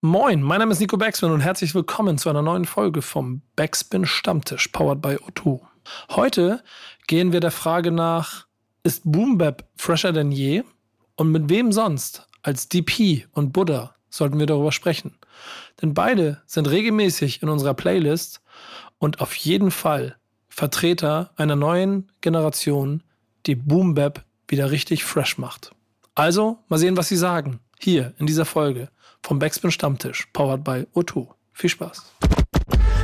Moin, mein Name ist Nico Backspin und herzlich willkommen zu einer neuen Folge vom Backspin Stammtisch, powered by O2. Heute gehen wir der Frage nach, ist Boombap fresher denn je? Und mit wem sonst als DP und Buddha sollten wir darüber sprechen? Denn beide sind regelmäßig in unserer Playlist und auf jeden Fall Vertreter einer neuen Generation, die Boombap wieder richtig fresh macht. Also, mal sehen, was sie sagen. Hier in dieser Folge vom Backspin Stammtisch, powered by O2. Viel Spaß.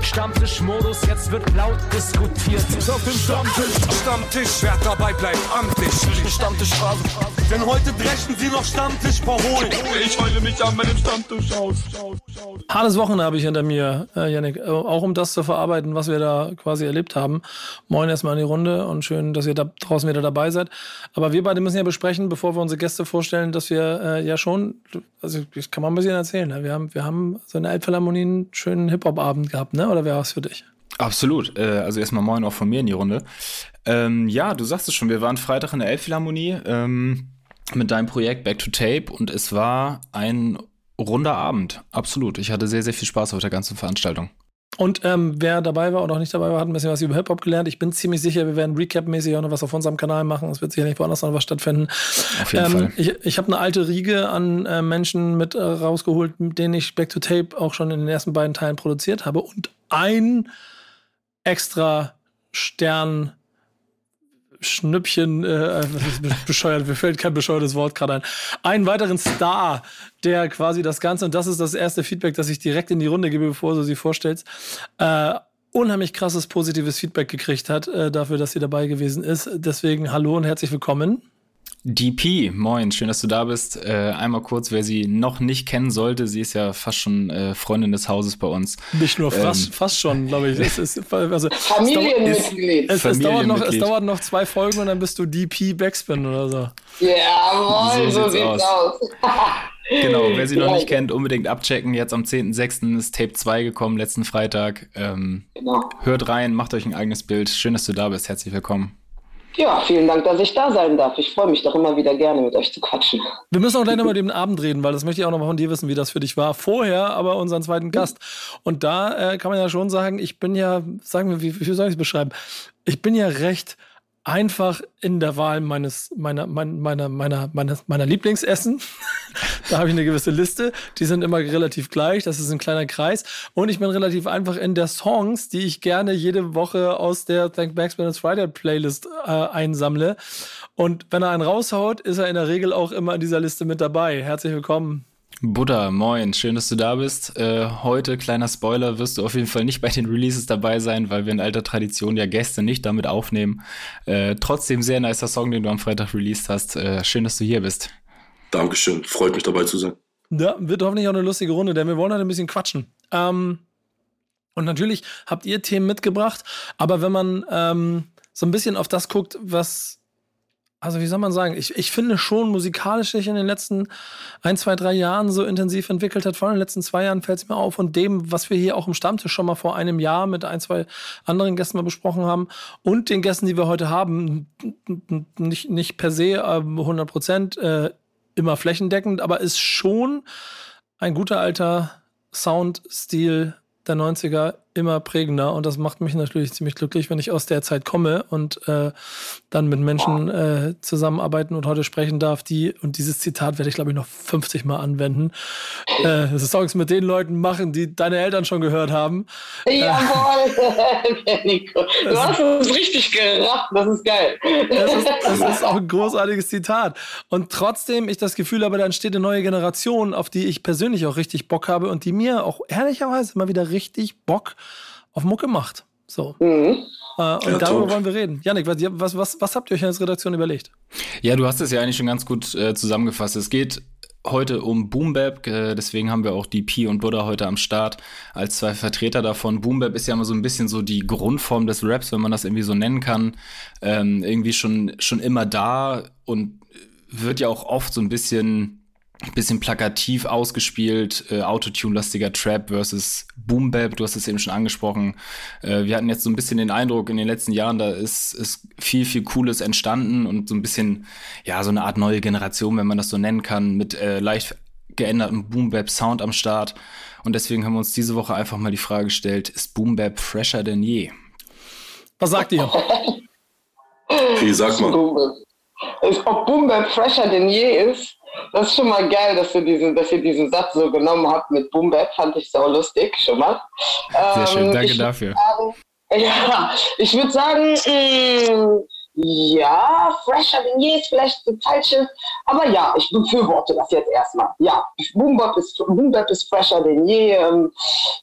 Stammtischmodus, jetzt wird laut diskutiert. Auf dem Stammtisch, Stammtisch, wer dabei bleibt, amtlich. Stammtischphase. Denn heute dreschen sie noch Stammtisch verholen. Ich heule mich an meinem Stammtisch aus. Hartes Wochenende habe ich hinter mir, äh, Yannick. Äh, Auch um das zu verarbeiten, was wir da quasi erlebt haben. Moin erstmal in die Runde und schön, dass ihr da draußen wieder dabei seid. Aber wir beide müssen ja besprechen, bevor wir unsere Gäste vorstellen, dass wir äh, ja schon, also das kann man ein bisschen erzählen. Ne? Wir haben, wir haben so eine Elbphilharmonie einen schönen Hip-Hop-Abend gehabt, ne? Oder wäre was für dich? Absolut. Äh, also erstmal moin auch von mir in die Runde. Ähm, ja, du sagst es schon, wir waren Freitag in der Elbphilharmonie ähm, mit deinem Projekt Back to Tape und es war ein runder Abend. Absolut. Ich hatte sehr, sehr viel Spaß auf der ganzen Veranstaltung. Und ähm, wer dabei war oder auch nicht dabei war, hat ein bisschen was über Hip-Hop gelernt. Ich bin ziemlich sicher, wir werden Recap-mäßig auch noch was auf unserem Kanal machen. Es wird sicher nicht woanders noch was stattfinden. Auf jeden Ähm, Fall. ich ich habe eine alte Riege an äh, Menschen mit äh, rausgeholt, mit denen ich Back to Tape auch schon in den ersten beiden Teilen produziert habe. Und ein extra Stern. Schnüppchen, äh, bescheuert, mir fällt kein bescheuertes Wort gerade ein. Einen weiteren Star, der quasi das Ganze, und das ist das erste Feedback, das ich direkt in die Runde gebe, bevor du sie vorstellst, äh, unheimlich krasses positives Feedback gekriegt hat, äh, dafür, dass sie dabei gewesen ist. Deswegen hallo und herzlich willkommen. DP, moin, schön, dass du da bist. Äh, einmal kurz, wer sie noch nicht kennen sollte, sie ist ja fast schon äh, Freundin des Hauses bei uns. Nicht nur fast, Ähm. fast schon, glaube ich. Es, ist, also, Familienmitglied. es, es, dauert noch, es dauert noch zwei Folgen und dann bist du DP Backspin oder so. Jawohl, So so, sieht's sieht's aus. aus. Genau, wer sie noch nicht kennt, unbedingt abchecken. Jetzt am 10.06. ist Tape 2 gekommen, letzten Freitag. Ähm, Genau. hört rein, macht euch ein eigenes Bild. Schön, dass du da bist. Herzlich willkommen. Ja, vielen Dank, dass ich da sein darf. Ich freue mich doch immer wieder gerne mit euch zu quatschen. Wir müssen auch gleich noch über den Abend reden, weil das möchte ich auch noch mal von dir wissen, wie das für dich war. Vorher aber unseren zweiten Gast. Und da äh, kann man ja schon sagen, ich bin ja, sagen wir, wie, wie soll ich es beschreiben? Ich bin ja recht einfach in der Wahl meines, meiner, mein, meiner, meiner, meines, meiner Lieblingsessen. da habe ich eine gewisse Liste. Die sind immer relativ gleich. Das ist ein kleiner Kreis. Und ich bin relativ einfach in der Songs, die ich gerne jede Woche aus der Thank Backspin It's Friday Playlist äh, einsammle. Und wenn er einen raushaut, ist er in der Regel auch immer in dieser Liste mit dabei. Herzlich willkommen. Buddha, moin, schön, dass du da bist. Äh, heute, kleiner Spoiler, wirst du auf jeden Fall nicht bei den Releases dabei sein, weil wir in alter Tradition ja Gäste nicht damit aufnehmen. Äh, trotzdem sehr nicer Song, den du am Freitag released hast. Äh, schön, dass du hier bist. Dankeschön, freut mich dabei zu sein. Ja, wird hoffentlich auch eine lustige Runde, denn wir wollen heute ein bisschen quatschen. Ähm, und natürlich habt ihr Themen mitgebracht, aber wenn man ähm, so ein bisschen auf das guckt, was, also wie soll man sagen, ich, ich finde schon musikalisch sich in den letzten ein, zwei, drei Jahren so intensiv entwickelt hat. Vor allem in den letzten zwei Jahren fällt es mir auf und dem, was wir hier auch im Stammtisch schon mal vor einem Jahr mit ein, zwei anderen Gästen mal besprochen haben und den Gästen, die wir heute haben, nicht, nicht per se ähm, 100 Prozent äh, immer flächendeckend, aber ist schon ein guter alter Soundstil der 90er immer prägender und das macht mich natürlich ziemlich glücklich, wenn ich aus der Zeit komme und äh, dann mit Menschen äh, zusammenarbeiten und heute sprechen darf, die, und dieses Zitat werde ich glaube ich noch 50 Mal anwenden, äh, Songs mit den Leuten machen, die deine Eltern schon gehört haben. Jawohl, Nico. Du hast es richtig gerafft. Das ist geil. Das ist, das ist auch ein großartiges Zitat. Und trotzdem ich das Gefühl habe, da entsteht eine neue Generation, auf die ich persönlich auch richtig Bock habe und die mir auch ehrlicherweise immer wieder richtig Bock auf Mucke macht. So. Mhm. Äh, und Ja, darüber top. wollen wir reden. Janik, was, was, was, was habt ihr euch als Redaktion überlegt? Ja, du hast es ja eigentlich schon ganz gut äh, zusammengefasst. Es geht heute um Boom Bap, äh, deswegen haben wir auch DP und Buddha heute am Start als zwei Vertreter davon. Boom Bap ist ja immer so ein bisschen so die Grundform des Raps, wenn man das irgendwie so nennen kann. Ähm, irgendwie schon, schon immer da und wird ja auch oft so ein bisschen bisschen plakativ ausgespielt, äh, Autotune-lastiger Trap versus Boom Bap, du hast es eben schon angesprochen. Äh, wir hatten jetzt so ein bisschen den Eindruck, in den letzten Jahren, da ist, ist viel, viel Cooles entstanden und so ein bisschen, ja, so eine Art neue Generation, wenn man das so nennen kann, mit äh, leicht geänderten Boom Bap Sound am Start. Und deswegen haben wir uns diese Woche einfach mal die Frage gestellt, ist Boom Bap fresher denn je? Was sagt ihr? Wie sag mal. Ist, ob Boom Bap fresher denn je ist, das ist schon mal geil, dass, du diesen, dass ihr diesen Satz so genommen habt mit Boom Bap. Fand ich sau lustig, schon mal. Sehr schön, Ähm, danke ich dafür. Sagen, ja, ich würde sagen, mh, ja, fresher denn je ist vielleicht das falsche, aber ja, ich befürworte das jetzt erstmal. Ja, Boom Bap ist, Boom Bap ist fresher denn je. Ähm,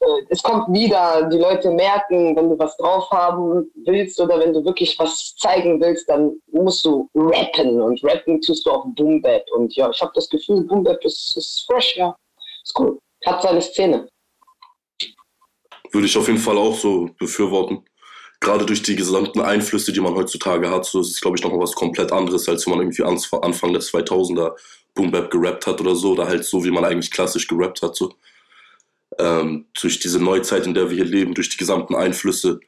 äh, es kommt wieder, die Leute merken, wenn du was drauf haben willst oder wenn du wirklich was zeigen willst, dann musst du rappen und rappen tust du auf Boom Bap. Und ja, ich habe das Gefühl, Boom Bap ist, ist fresh, ja, ist cool, hat seine Szene. Würde ich auf jeden Fall auch so befürworten. Gerade durch die gesamten Einflüsse, die man heutzutage hat, so ist es, glaube ich, nochmal was komplett anderes, als wenn man irgendwie Anfang der 2000er Boom Bap gerappt hat oder so, oder halt so, wie man eigentlich klassisch gerappt hat, so. Ähm, durch diese Neuzeit, in der wir hier leben, durch die gesamten Einflüsse,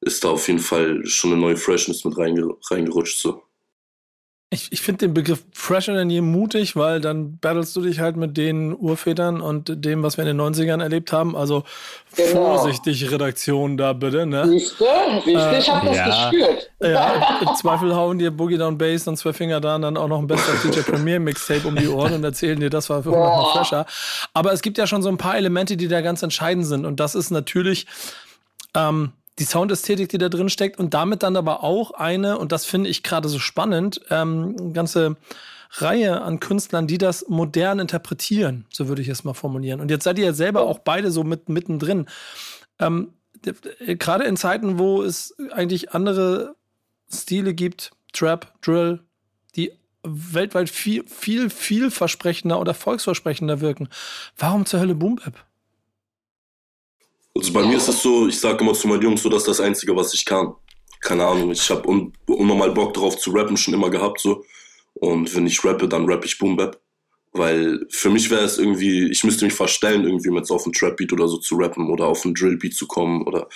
ist da auf jeden Fall schon eine neue Freshness mit reinge reingerutscht, so. Ich, ich finde den Begriff fresher denn je mutig, weil dann battlest du dich halt mit den Urvätern und dem, was wir in den 90ern erlebt haben. Also Genau. vorsichtig, Redaktion da bitte, ne? Siehst du? Siehst du? Ich habe das ja. gespürt. Ja, im Zweifel hauen dir Boogie Down Bass und zwei Finger da und dann auch noch ein bester DJ Premier Mixtape um die Ohren und erzählen dir, das war für 100 Mal Boah. fresher. Aber es gibt ja schon so ein paar Elemente, die da ganz entscheidend sind und das ist natürlich ähm, die Soundästhetik, die da drin steckt und damit dann aber auch eine, und das finde ich gerade so spannend, ähm, ganze Reihe an Künstlern, die das modern interpretieren, so würde ich es mal formulieren. Und jetzt seid ihr ja selber auch beide so mit, mittendrin. Ähm, gerade in Zeiten, wo es eigentlich andere Stile gibt, Trap, Drill, die weltweit viel, viel, vielversprechender oder erfolgsversprechender wirken. Warum zur Hölle Boom Bap? Also bei mir ist es so, ich sage immer zu meinen Jungs so, das ist das Einzige, was ich kann. Keine Ahnung, ich habe un unnormal Bock drauf zu rappen schon immer gehabt so. Und wenn ich rappe, dann rappe ich Boom Bap. Weil für mich wäre es irgendwie, ich müsste mich verstellen, irgendwie mit so auf einen Trap-Beat oder so zu rappen oder auf einen Drill-Beat zu kommen oder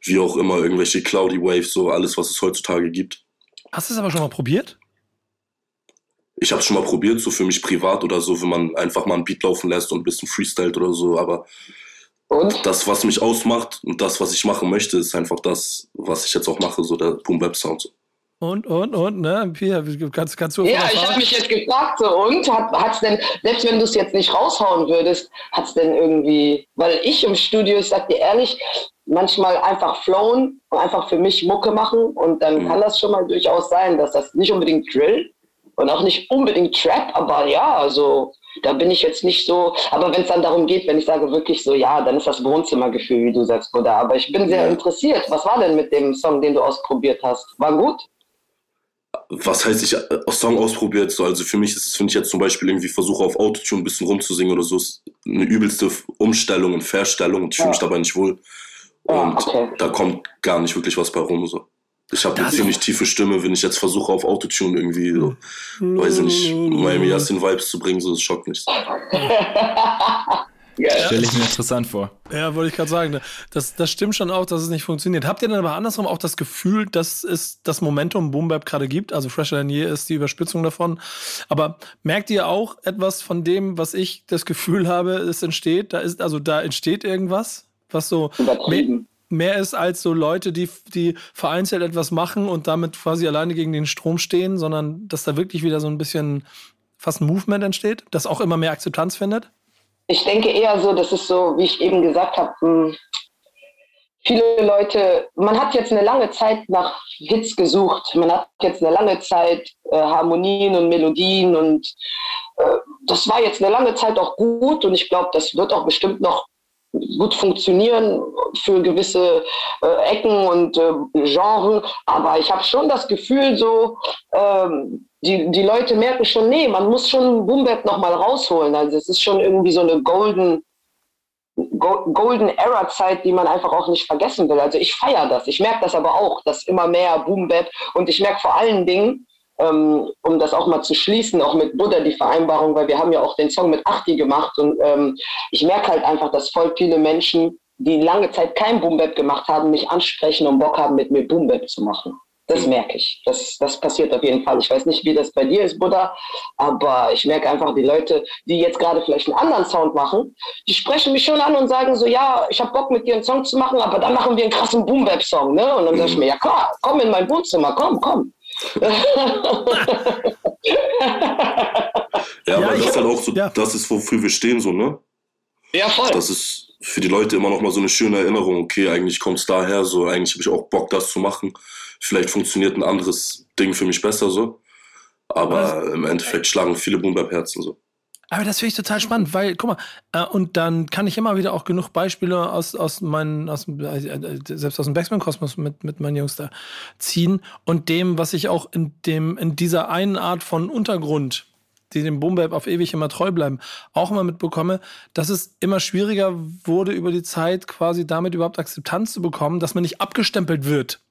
wie auch immer, irgendwelche Cloudy Waves, so alles, was es heutzutage gibt. Hast du es aber schon mal probiert? Ich habe es schon mal probiert, so für mich privat oder so, wenn man einfach mal einen Beat laufen lässt und ein bisschen freestylt oder so, aber Und? das, was mich ausmacht und das, was ich machen möchte, ist einfach das, was ich jetzt auch mache, so der Boom Bap Sound. Und, und, und, ne? Pia, kannst, kannst du Ja, ich habe mich jetzt gefragt, so, und hat, hat's denn, selbst wenn du es jetzt nicht raushauen würdest, hat's denn irgendwie, weil ich im Studio, ich sag dir ehrlich, manchmal einfach flowen und einfach für mich Mucke machen und dann Mhm. kann das schon mal durchaus sein, dass das nicht unbedingt Drill und auch nicht unbedingt Trap, aber ja, also da bin ich jetzt nicht so, aber wenn es dann darum geht, wenn ich sage wirklich so, ja, dann ist das Wohnzimmergefühl, wie du sagst, Bruder, aber ich bin sehr Ja. interessiert, was war denn mit dem Song, den du ausprobiert hast? War gut? Was heißt, ich äh, Song ausprobiert, so, also für mich ist es, wenn ich jetzt zum Beispiel irgendwie versuche, auf Autotune ein bisschen rumzusingen oder so, ist eine übelste Umstellung und Verstellung und ich fühle mich Ja. dabei nicht wohl. Ja, Und okay. da kommt gar nicht wirklich was bei rum, so. Ich habe eine ziemlich tiefe Stimme, wenn ich jetzt versuche, auf Autotune irgendwie, so, weiß ich nicht, Miami Yassin Vibes zu bringen, so, das schockt mich. Stelle ich mir interessant vor. Ja, wollte ich gerade sagen. ne? Das, das stimmt schon auch, dass es nicht funktioniert. Habt ihr denn aber andersrum auch das Gefühl, dass es das Momentum Boom Bap gerade gibt? Also Fresher Than Je ist die Überspitzung davon. Aber merkt ihr auch etwas von dem, was ich das Gefühl habe, es entsteht? Da ist, also da entsteht irgendwas, was so Übertrieben. Mehr ist als so Leute, die, die vereinzelt etwas machen und damit quasi alleine gegen den Strom stehen, sondern dass da wirklich wieder so ein bisschen fast ein Movement entsteht, das auch immer mehr Akzeptanz findet? Ich denke eher so, das ist so, wie ich eben gesagt habe, mh, viele Leute, man hat jetzt eine lange Zeit nach Hits gesucht, man hat jetzt eine lange Zeit äh, Harmonien und Melodien und äh, das war jetzt eine lange Zeit auch gut und ich glaube, das wird auch bestimmt noch gut funktionieren für gewisse äh, Ecken und äh, Genres, aber ich habe schon das Gefühl so, ähm, die, die Leute merken schon, nee, man muss schon Boom Bap nochmal rausholen. Also es ist schon irgendwie so eine golden, Go Golden Era Zeit, die man einfach auch nicht vergessen will. Also ich feiere das. Ich merke das aber auch, dass immer mehr Boom Bap und ich merke vor allen Dingen, ähm, um das auch mal zu schließen, auch mit Buddha die Vereinbarung, weil wir haben ja auch den Song mit Achti gemacht und ähm, ich merke halt einfach, dass voll viele Menschen, die lange Zeit kein Boom Bap gemacht haben, mich ansprechen und Bock haben, mit mir Boom Bap zu machen. Das merke ich. Das, das passiert auf jeden Fall. Ich weiß nicht, wie das bei dir ist, Buddha, aber ich merke einfach, die Leute, die jetzt gerade vielleicht einen anderen Sound machen, die sprechen mich schon an und sagen so, ja, ich habe Bock mit dir einen Song zu machen, aber dann machen wir einen krassen Boom-Bap-Song. Ne? Und dann sage ich mir, ja klar, komm in mein Wohnzimmer, komm, komm. Ja, Ja, aber ich das ist halt auch so, ja. das ist, wofür wir stehen, so, ne? ja, voll. Das ist für die Leute immer noch mal so eine schöne Erinnerung. Okay, eigentlich kommt es daher, so, eigentlich habe ich auch Bock, das zu machen. Vielleicht funktioniert ein anderes Ding für mich besser, so. Aber im Endeffekt schlagen viele Boom-Bap-Herzen, so. Aber das finde ich total spannend, weil, guck mal, äh, und dann kann ich immer wieder auch genug Beispiele aus, aus meinen, aus, äh, äh, selbst aus dem Backspin-Kosmos mit, mit meinen Jungs da ziehen und dem, was ich auch in dem, in dieser einen Art von Untergrund, die dem Boombap auf ewig immer treu bleiben, auch immer mitbekomme, dass es immer schwieriger wurde über die Zeit, quasi damit überhaupt Akzeptanz zu bekommen, dass man nicht abgestempelt wird.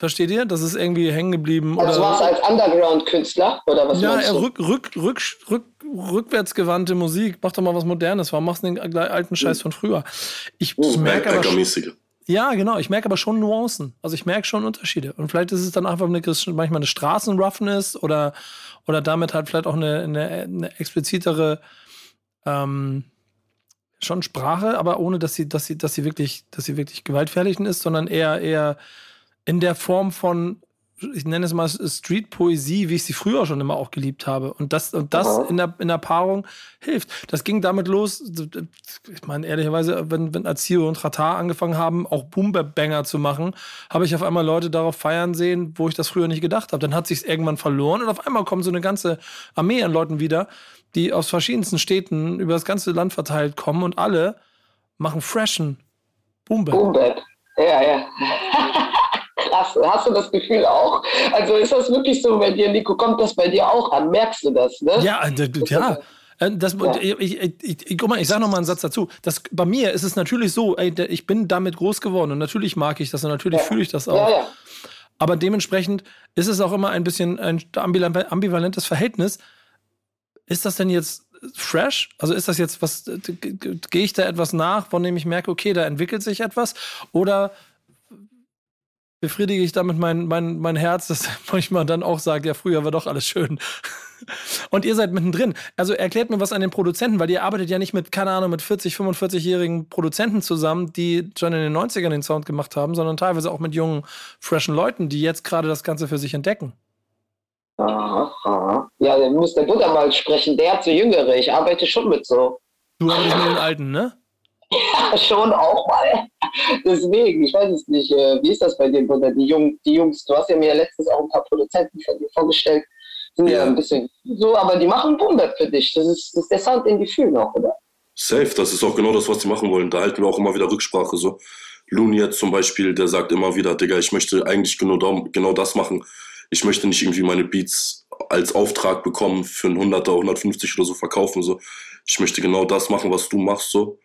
Versteht ihr? Das ist irgendwie hängen geblieben. Also oder was als Underground-Künstler oder was ja, er rück, rück, rück, rück, rückwärtsgewandte Musik. Mach doch mal was Modernes. Warum machst du den alten Scheiß von früher? Ich Mhm. merke aber schon, ja, genau. Ich merke aber schon Nuancen. Also ich merke schon Unterschiede. Und vielleicht ist es dann einfach eine, manchmal eine Straßenroughness oder, oder damit halt vielleicht auch eine, eine, eine explizitere ähm, schon Sprache, aber ohne dass sie, dass sie, dass sie wirklich, dass sie wirklich gewaltverherrlichend ist, sondern eher, eher in der Form von, ich nenne es mal Street-Poesie, wie ich sie früher schon immer auch geliebt habe. Und das, und das in, der, in der Paarung hilft. Das ging damit los, ich meine, ehrlicherweise, wenn, wenn Azio und Ratar angefangen haben, auch Boom-Banger zu machen, habe ich auf einmal Leute darauf feiern sehen, wo ich das früher nicht gedacht habe. Dann hat sich irgendwann verloren und auf einmal kommt so eine ganze Armee an Leuten wieder, die aus verschiedensten Städten über das ganze Land verteilt kommen und alle machen freshen Boom-Bap. Boombap. Ja, ja. Krass. Hast du das Gefühl auch? Also ist das wirklich so bei dir, Nico? Kommt das bei dir auch an? Merkst du das? Ne? Ja, äh, ja. Äh, Das, Ja. Ich, ich, ich, guck mal, ich sage noch mal einen Satz dazu. Das, bei mir ist es natürlich so, ey, ich bin damit groß geworden und natürlich mag ich das und natürlich Ja. fühle ich das auch. Ja. Aber dementsprechend ist es auch immer ein bisschen ein ambival- ambivalentes Verhältnis. Ist das denn jetzt fresh? Also ist das jetzt was, gehe ich da etwas nach, von dem ich merke, okay, da entwickelt sich etwas? Oder befriedige ich damit mein, mein, mein Herz, das manchmal dann auch sagt, ja, früher war doch alles schön. Und ihr seid mittendrin. Also erklärt mir was an den Produzenten, weil ihr arbeitet ja nicht mit, keine Ahnung, mit 40, 45-jährigen Produzenten zusammen, die schon in den 90ern den Sound gemacht haben, sondern teilweise auch mit jungen, freshen Leuten, die jetzt gerade das Ganze für sich entdecken. Aha, aha. Ja, dann muss der Buddha mal sprechen. Der hat so Jüngere. Ich arbeite schon mit so. Du arbeitest mit den Alten, ne? Ja, schon auch mal. Deswegen, ich weiß es nicht. äh, Wie ist das bei dir, Buddha? Die, Jung, die Jungs, du hast ja mir letztens auch ein paar Produzenten von dir vorgestellt. Sind ja, Ja. ein bisschen so, aber die machen Boom-Bap für dich. Das ist, das ist der Sound in Gefühl noch, oder? Safe, das ist auch genau das, was die machen wollen. Da halten wir auch immer wieder Rücksprache. So. Looney jetzt zum Beispiel, der sagt immer wieder, Digga, ich möchte eigentlich genau, da, genau das machen. Ich möchte nicht irgendwie meine Beats als Auftrag bekommen, für einen 100er, 150 oder so verkaufen. So. Ich möchte genau das machen, was du machst. So.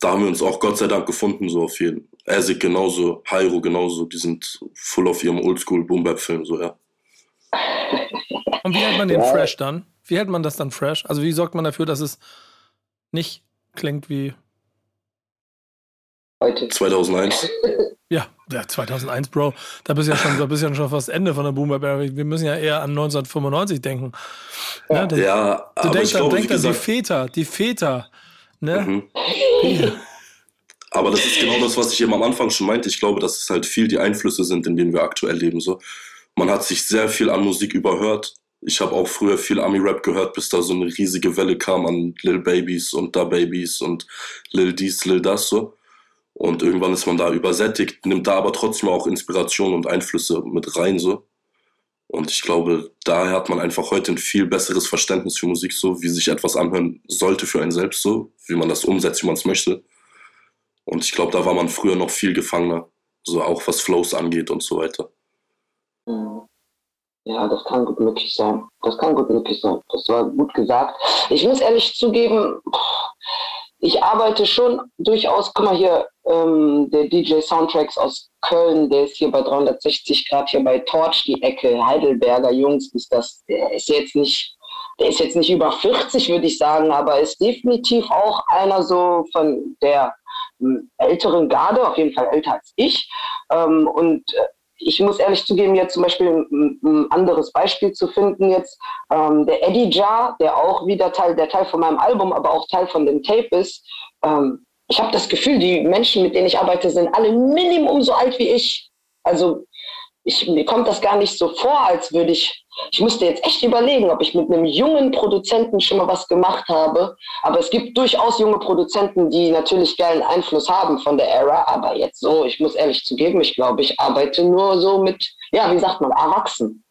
Da haben wir uns auch Gott sei Dank gefunden, so auf jeden Ersik genauso, Hyro genauso. Die sind full auf ihrem Oldschool-Boom-Bap-Film, so, ja. Und wie hält man den Ja. fresh dann? Wie hält man das dann fresh? Also wie sorgt man dafür, dass es nicht klingt wie, Heute. 2001. ja, ja 2001, Bro. Da bist du ja schon, da bist ja schon fast Ende von der Boomer Era. Wir müssen ja eher an 1995 denken. Ne? Das- Ja, Du aber denkst ich glaube, dann, wie an die gesagt, Väter, die Väter. Ne? Mhm. Aber das ist genau das, was ich eben am Anfang schon meinte. Ich glaube, dass es halt viel die Einflüsse sind, in denen wir aktuell leben. So. Man hat sich sehr viel an Musik überhört. Ich habe auch früher viel Ami-Rap gehört, bis da so eine riesige Welle kam an Lil Babies und Da Babies und Lil dies, Lil das so. Und irgendwann ist man da übersättigt, nimmt da aber trotzdem auch Inspiration und Einflüsse mit rein so. Und ich glaube, daher hat man einfach heute ein viel besseres Verständnis für Musik so, wie sich etwas anhören sollte für einen selbst so, wie man das umsetzt, wie man es möchte. Und ich glaube, da war man früher noch viel gefangener, so auch was Flows angeht und so weiter. Ja, das kann gut möglich sein. Das kann gut möglich sein. Das war gut gesagt. Ich muss ehrlich zugeben, ich arbeite schon durchaus, guck mal hier, ähm, der DJ Soundtracks aus Köln, der ist hier bei 360 Grad hier bei Torch, die Ecke, Heidelberger Jungs ist das, der ist jetzt nicht, der ist jetzt nicht über 40, würde ich sagen, aber ist definitiv auch einer so von der ähm, älteren Garde, auf jeden Fall älter als ich. Ähm, und äh, ich muss ehrlich zugeben, jetzt zum Beispiel ein, ein anderes Beispiel zu finden jetzt, ähm, der Eddie Jar, der auch wieder Teil, der Teil von meinem Album, aber auch Teil von dem Tape ist. Ähm, ich habe das Gefühl, die Menschen, mit denen ich arbeite, sind alle Minimum so alt wie ich. Also ich, mir kommt das gar nicht so vor, als würde ich ich musste jetzt echt überlegen, ob ich mit einem jungen Produzenten schon mal was gemacht habe. Aber es gibt durchaus junge Produzenten, die natürlich geilen Einfluss haben von der Era. Aber jetzt so, ich muss ehrlich zugeben, ich glaube, ich arbeite nur so mit, ja, wie sagt man, Erwachsenen.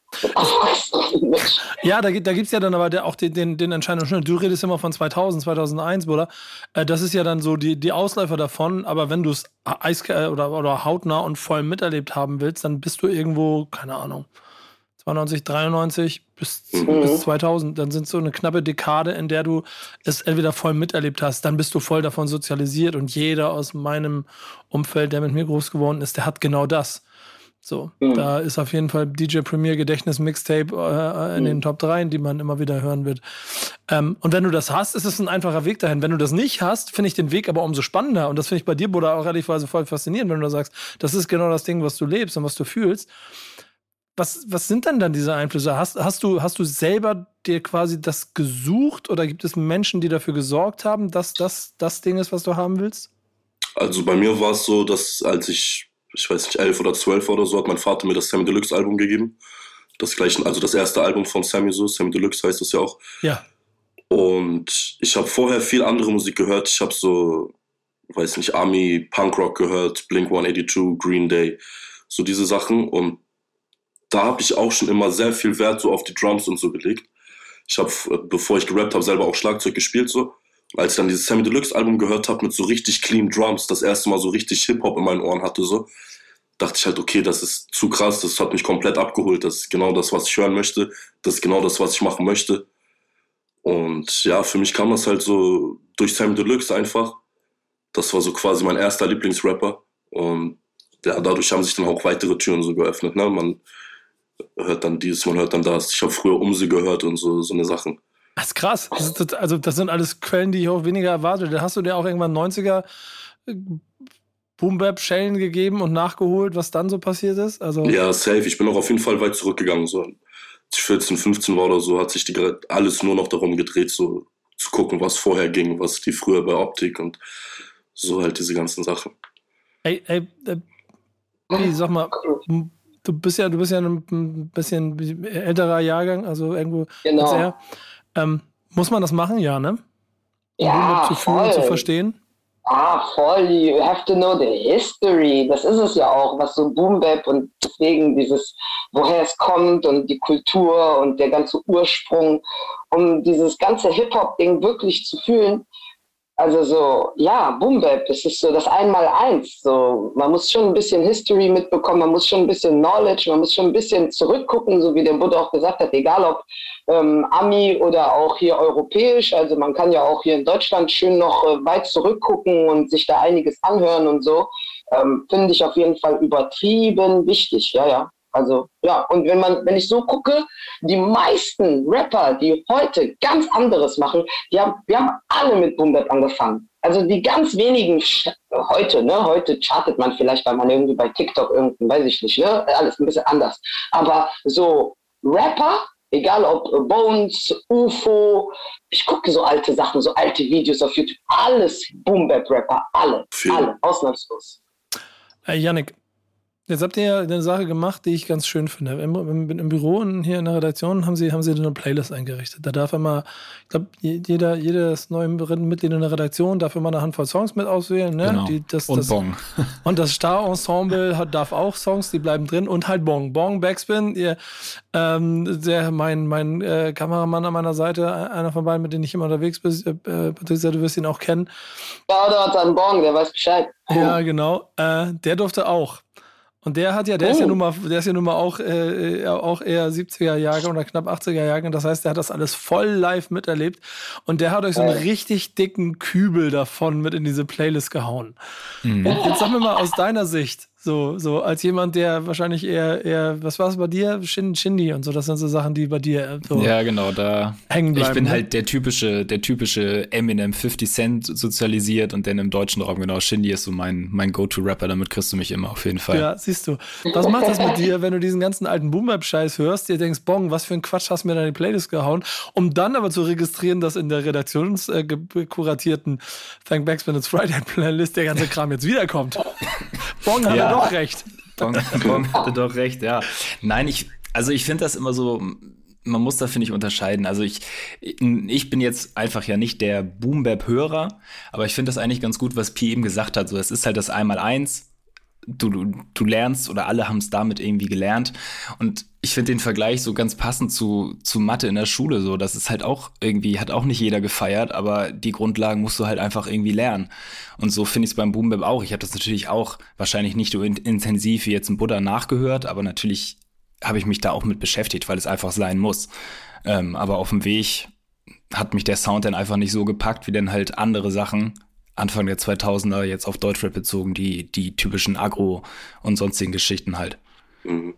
ja, da, da gibt es ja dann aber auch den, den, den entscheidenden Schnitt. Du redest immer von 2000, 2001, Bruder. Äh, das ist ja dann so die, die Ausläufer davon. Aber wenn du es oder, oder hautnah und voll miterlebt haben willst, dann bist du irgendwo, keine Ahnung, 92, 93 bis, mhm. bis 2000. Dann sind so eine knappe Dekade, in der du es entweder voll miterlebt hast, dann bist du voll davon sozialisiert und jeder aus meinem Umfeld, der mit mir groß geworden ist, der hat genau das. So, mhm. da ist auf jeden Fall DJ Premier Gedächtnis Mixtape äh, in mhm. den Top 3, die man immer wieder hören wird. Ähm, und wenn du das hast, ist es ein einfacher Weg dahin. Wenn du das nicht hast, finde ich den Weg aber umso spannender. Und das finde ich bei dir, Bruder, auch relativ voll faszinierend, wenn du da sagst, das ist genau das Ding, was du lebst und was du fühlst was, was sind denn dann diese Einflüsse? Hast, hast, du, hast du selber dir quasi das gesucht oder gibt es Menschen, die dafür gesorgt haben, dass das das Ding ist, was du haben willst? Also bei mir war es so, dass als ich, ich weiß nicht, elf oder zwölf oder so, hat mein Vater mir das Sammy Deluxe Album gegeben. Das gleiche, also das erste Album von Sammy so, Sammy Deluxe heißt das ja auch. Ja. Und ich habe vorher viel andere Musik gehört. Ich habe so, weiß nicht, Army, Punkrock gehört, Blink 182, Green Day, so diese Sachen. Und da habe ich auch schon immer sehr viel Wert so auf die Drums und so gelegt. Ich habe, äh, bevor ich gerappt habe, selber auch Schlagzeug gespielt so. Als ich dann dieses Sammy Deluxe Album gehört habe mit so richtig clean Drums, das erste Mal so richtig Hip Hop in meinen Ohren hatte so, dachte ich halt, okay, das ist zu krass, das hat mich komplett abgeholt. Das ist genau das, was ich hören möchte. Das ist genau das, was ich machen möchte. Und ja, für mich kam das halt so durch Sammy Deluxe einfach. Das war so quasi mein erster Lieblingsrapper. Und ja, dadurch haben sich dann auch weitere Türen so geöffnet. Ne? Man hört dann dies, man hört dann das. Ich habe früher um sie gehört und so, so eine Sachen. Das ist krass. Das ist, also, das sind alles Quellen, die ich auch weniger erwartet. Hast du dir auch irgendwann 90er äh, Boom-Bap-Schellen gegeben und nachgeholt, was dann so passiert ist? Also ja, safe. Ich bin auch auf jeden Fall weit zurückgegangen. So. Als ich 14, 15 war oder so, hat sich die, alles nur noch darum gedreht, so zu gucken, was vorher ging, was die früher bei Optik und so halt diese ganzen Sachen. Ey, ey, äh, sag mal, du bist ja, du bist ja ein bisschen älterer Jahrgang, also irgendwo genau. Ähm, muss man das machen, ja, ne? Um ja, zu fühlen, zu verstehen. Ah, voll. You have to know the history. Das ist es ja auch, was so Boom Bap und deswegen dieses, woher es kommt und die Kultur und der ganze Ursprung, um dieses ganze Hip-Hop-Ding wirklich zu fühlen, also so, ja, Boom Bap, das ist so das Einmaleins. So, man muss schon ein bisschen History mitbekommen, man muss schon ein bisschen Knowledge, man muss schon ein bisschen zurückgucken, so wie der Buddha auch gesagt hat, egal ob ähm, Ami oder auch hier europäisch. Also man kann ja auch hier in Deutschland schön noch äh, weit zurückgucken und sich da einiges anhören und so. Ähm, Finde ich auf jeden Fall übertrieben wichtig, ja, ja. Also ja, und wenn man, wenn ich so gucke, die meisten Rapper, die heute ganz anderes machen, die haben, wir haben alle mit Boom Bap angefangen. Also die ganz wenigen heute, ne, heute chartet man vielleicht, weil man irgendwie bei TikTok irgendein, weiß ich nicht, ne, alles ein bisschen anders. Aber so Rapper, egal ob Bones, UFO, ich gucke so alte Sachen, so alte Videos auf YouTube, alles Boom Bap Rapper, alle, alle, ausnahmslos. Hey, Yannick, Jetzt habt ihr ja eine Sache gemacht, die ich ganz schön finde. Im, im, im Büro und hier in der Redaktion haben sie, haben sie eine Playlist eingerichtet. Da darf immer, ich glaube, jeder, jedes neue Mitglied in der Redaktion darf immer eine Handvoll Songs mit auswählen. Ne? Genau. Die, das, und das, Bong. Und das Star-Ensemble darf auch Songs, die bleiben drin. Und halt Bong. Bong, Backspin, ihr, ähm, der, mein, mein äh, Kameramann an meiner Seite, einer von beiden, mit denen ich immer unterwegs bin, äh, Patricia, du wirst ihn auch kennen. Hat einen Bong, der weiß Bescheid. Ja, genau. Äh, der durfte auch. Und der hat ja, der oh. ist ja oh. nun mal, der ist ja nun mal auch, äh, auch eher 70er Jahre oder knapp 80er Jahre. Das heißt, der hat das alles voll live miterlebt. Und der hat euch so einen richtig dicken Kübel davon mit in diese Playlist gehauen. Mhm. Jetzt sag mir mal aus deiner Sicht, So, so als jemand, der wahrscheinlich eher, eher was war es bei dir? Shin, Shindy und so, das sind so Sachen, die bei dir äh, so Ja, genau, da hängen bleiben. ich bin ne? halt der typische, der typische Eminem 50 Cent sozialisiert und dann im deutschen Raum, genau, Shindy ist so mein, mein Go-To-Rapper, damit kriegst du mich immer auf jeden Fall. Ja, siehst du. Was macht das mit dir, wenn du diesen ganzen alten Boom-Bap-Scheiß hörst, dir denkst, Bong, was für ein Quatsch hast du mir in deine Playlist gehauen, um dann aber zu registrieren, dass in der redaktionskuratierten Thank Backspin It's Friday Playlist der ganze Kram jetzt wiederkommt. Bong hat Ja. doch recht. Bong, Bong hatte doch recht, ja. Nein, ich, also ich finde das immer so, man muss da, finde ich, unterscheiden. Also ich, ich bin jetzt einfach ja nicht der Boom-Bap-Hörer, aber ich finde das eigentlich ganz gut, was Pi eben gesagt hat. So, es ist halt das Einmal-Eins. Du, du, du lernst oder alle haben es damit irgendwie gelernt. Und ich finde den Vergleich so ganz passend zu, zu Mathe in der Schule. So, das ist halt auch irgendwie, hat auch nicht jeder gefeiert, aber die Grundlagen musst du halt einfach irgendwie lernen. Und so finde ich es beim Boom Bap auch. Ich habe das natürlich auch wahrscheinlich nicht so in, intensiv wie jetzt ein Buddha nachgehört, aber natürlich habe ich mich da auch mit beschäftigt, weil es einfach sein muss. Ähm, aber auf dem Weg hat mich der Sound dann einfach nicht so gepackt, wie dann halt andere Sachen, Anfang der 2000er, jetzt auf Deutschrap bezogen, die, die typischen Agro- und sonstigen Geschichten halt. Mhm.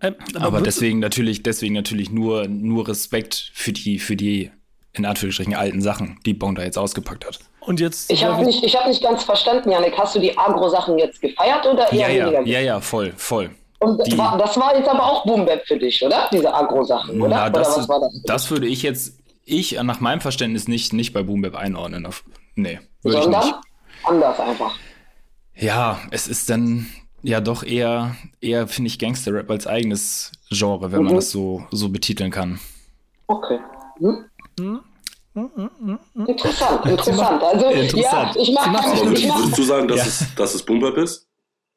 Ähm, Aber würdest deswegen natürlich, deswegen natürlich nur, nur Respekt für die, für die, in Anführungsstrichen, alten Sachen, die Bong da jetzt ausgepackt hat. und jetzt Ich habe nicht, ich hab nicht ganz verstanden, Janik. Hast du die Agro-Sachen jetzt gefeiert oder Ja, eher ja, weniger? ja, ja, voll, voll. Und die- war, das war jetzt aber auch Boom Bap für dich, oder? Diese Agro-Sachen, oder? Na, oder das, was war das? das würde ich jetzt, ich nach meinem Verständnis nicht, nicht bei Boom Bap einordnen. Auf, nee, würde ich nicht. Sondern anders einfach. Ja, es ist dann ja doch eher, eher finde ich, Gangster-Rap als eigenes Genre, wenn man Mhm. das so, so betiteln kann. Okay. Hm? Interessant, interessant. Also, Interessant. ja, ich mache keinen, ich mach, würdest du sagen, dass, Ja. es, dass es Bap ist?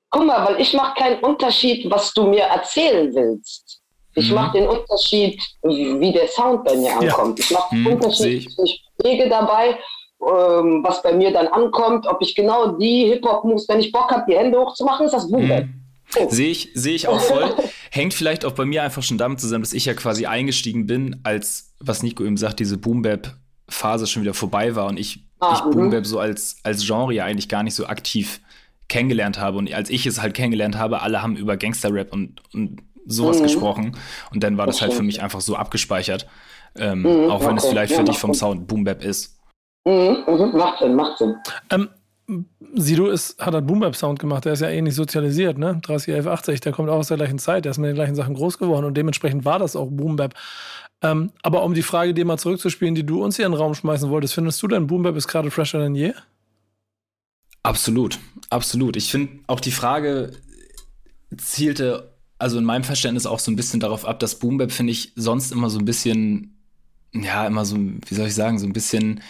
guck mal, weil ich mache keinen Unterschied, was du mir erzählen willst. Ich Mhm. mache den Unterschied, wie der Sound bei mir ankommt. Ich mache den Mhm, Unterschied, ich. ich pflege dabei, ähm, was bei mir dann ankommt, ob ich genau die Hip-Hop-Moves, wenn ich Bock habe, die Hände hochzumachen, ist das Boom Bap. Oh. Sehe ich, sehe ich auch voll. Hängt vielleicht auch bei mir einfach schon damit zusammen, dass ich ja quasi eingestiegen bin, als, was Nico eben sagt, diese Boom-Bap-Phase schon wieder vorbei war und ich, Ah, ich mhm. Boom-Bap so als, als Genre ja eigentlich gar nicht so aktiv kennengelernt habe. Und als ich es halt kennengelernt habe, alle haben über Gangster-Rap und, und sowas Mhm. gesprochen. Und dann war das Das halt für mich einfach so abgespeichert. Ähm, Mhm, auch wenn es vielleicht Ja, für dich macht vom. Sound Boom-Bap ist. Mhm, mhm, macht Sinn, macht Sinn. Ähm, Sido ist, hat einen Boom-Bap-Sound gemacht, der ist ja ähnlich sozialisiert, ne? 30, 11, 80, der kommt auch aus der gleichen Zeit, der ist mit den gleichen Sachen groß geworden und dementsprechend war das auch Boom-Bap. Ähm, aber um die Frage dir mal zurückzuspielen, die du uns hier in den Raum schmeißen wolltest, findest du denn Boom-Bap ist gerade fresher denn je? Absolut, absolut. Ich finde auch die Frage zielte, also in meinem Verständnis auch so ein bisschen darauf ab, dass Boom Bap, finde ich, sonst immer so ein bisschen, ja, immer so, wie soll ich sagen, so ein bisschen,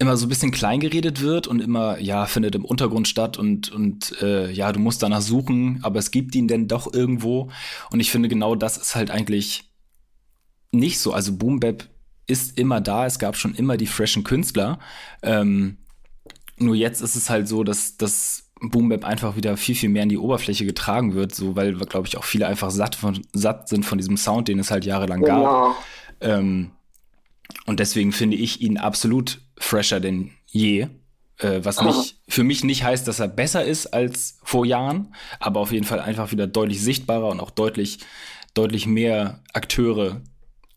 immer so ein bisschen klein geredet wird und immer, ja, findet im Untergrund statt und, und äh, ja, du musst danach suchen, aber es gibt ihn denn doch irgendwo. Und ich finde, genau das ist halt eigentlich nicht so. Also Boom Bap ist immer da, es gab schon immer die freshen Künstler. Ähm, nur jetzt ist es halt so, dass das Boom Bap einfach wieder viel, viel mehr in die Oberfläche getragen wird, so weil, glaube ich, auch viele einfach satt, von, satt sind von diesem Sound, den es halt jahrelang gab. Genau. Ähm, und deswegen finde ich ihn absolut fresher denn je. Äh, was nicht, für mich nicht heißt, dass er besser ist als vor Jahren, aber auf jeden Fall einfach wieder deutlich sichtbarer und auch deutlich, deutlich mehr Akteure,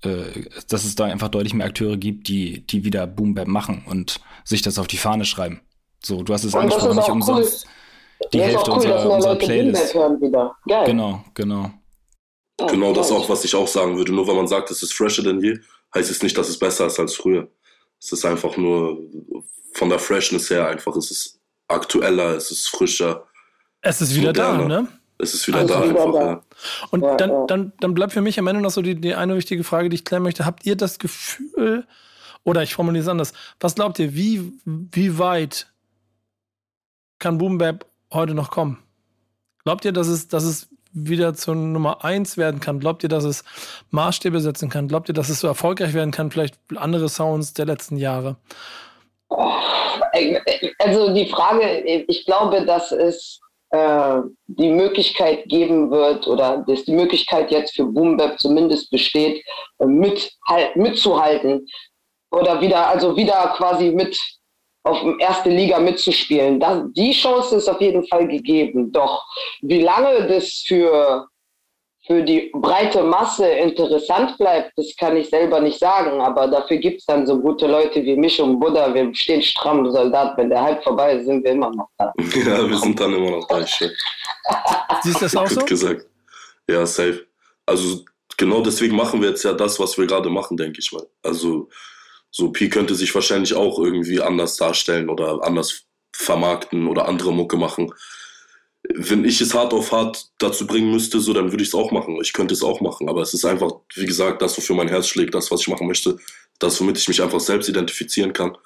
äh, dass es da einfach deutlich mehr Akteure gibt, die, die wieder Boom Bap machen und sich das auf die Fahne schreiben. So, du hast es Und das angesprochen, nicht umsonst. Die Ja, ist Hälfte cool, unserer, unserer Playlist. Genau, genau. Genau das auch, was ich auch sagen würde. Nur weil man sagt, es ist fresher denn je, heißt es nicht, dass es besser ist als früher. Es ist einfach nur von der Freshness her einfach, es ist aktueller, es ist frischer, Es ist wieder da, Moderner. ne? es ist wieder Also da wieder einfach. da. Ja. Und Ja, dann, ja. Dann, dann bleibt für mich am Ende noch so die, die eine wichtige Frage, die ich klären möchte. Habt ihr das Gefühl, oder ich formuliere es anders, was glaubt ihr, wie, wie weit kann Boom Bap heute noch kommen? Glaubt ihr, dass es, dass es wieder zur Nummer eins werden kann? Glaubt ihr, dass es Maßstäbe setzen kann? Glaubt ihr, dass es so erfolgreich werden kann, vielleicht andere Sounds der letzten Jahre? Also die Frage, ich glaube, dass es äh, die Möglichkeit geben wird oder dass die Möglichkeit jetzt für Boom zumindest besteht, äh, mit, halt, mitzuhalten oder wieder, also wieder quasi mit auf erste Liga mitzuspielen. Das, die Chance ist auf jeden Fall gegeben. Doch wie lange das für für die breite Masse interessant bleibt, das kann ich selber nicht sagen. Aber dafür gibt es dann so gute Leute wie mich und Buddha. Wir stehen stramm, Soldat. Wenn der Hype vorbei ist, sind wir immer noch da. Ja, wir sind dann immer noch da. Siehst du das auch so? Gut gesagt. Ja, safe. Also genau deswegen machen wir jetzt ja das, was wir gerade machen, denke ich mal. Also so Pi könnte sich wahrscheinlich auch irgendwie anders darstellen oder anders vermarkten oder andere Mucke machen wenn ich es hart auf hart dazu bringen müsste, so, dann würde ich es auch machen. Ich könnte es auch machen, aber es ist einfach, wie gesagt, das, wofür mein Herz schlägt, das, was ich machen möchte, das, womit ich mich einfach selbst identifizieren kann.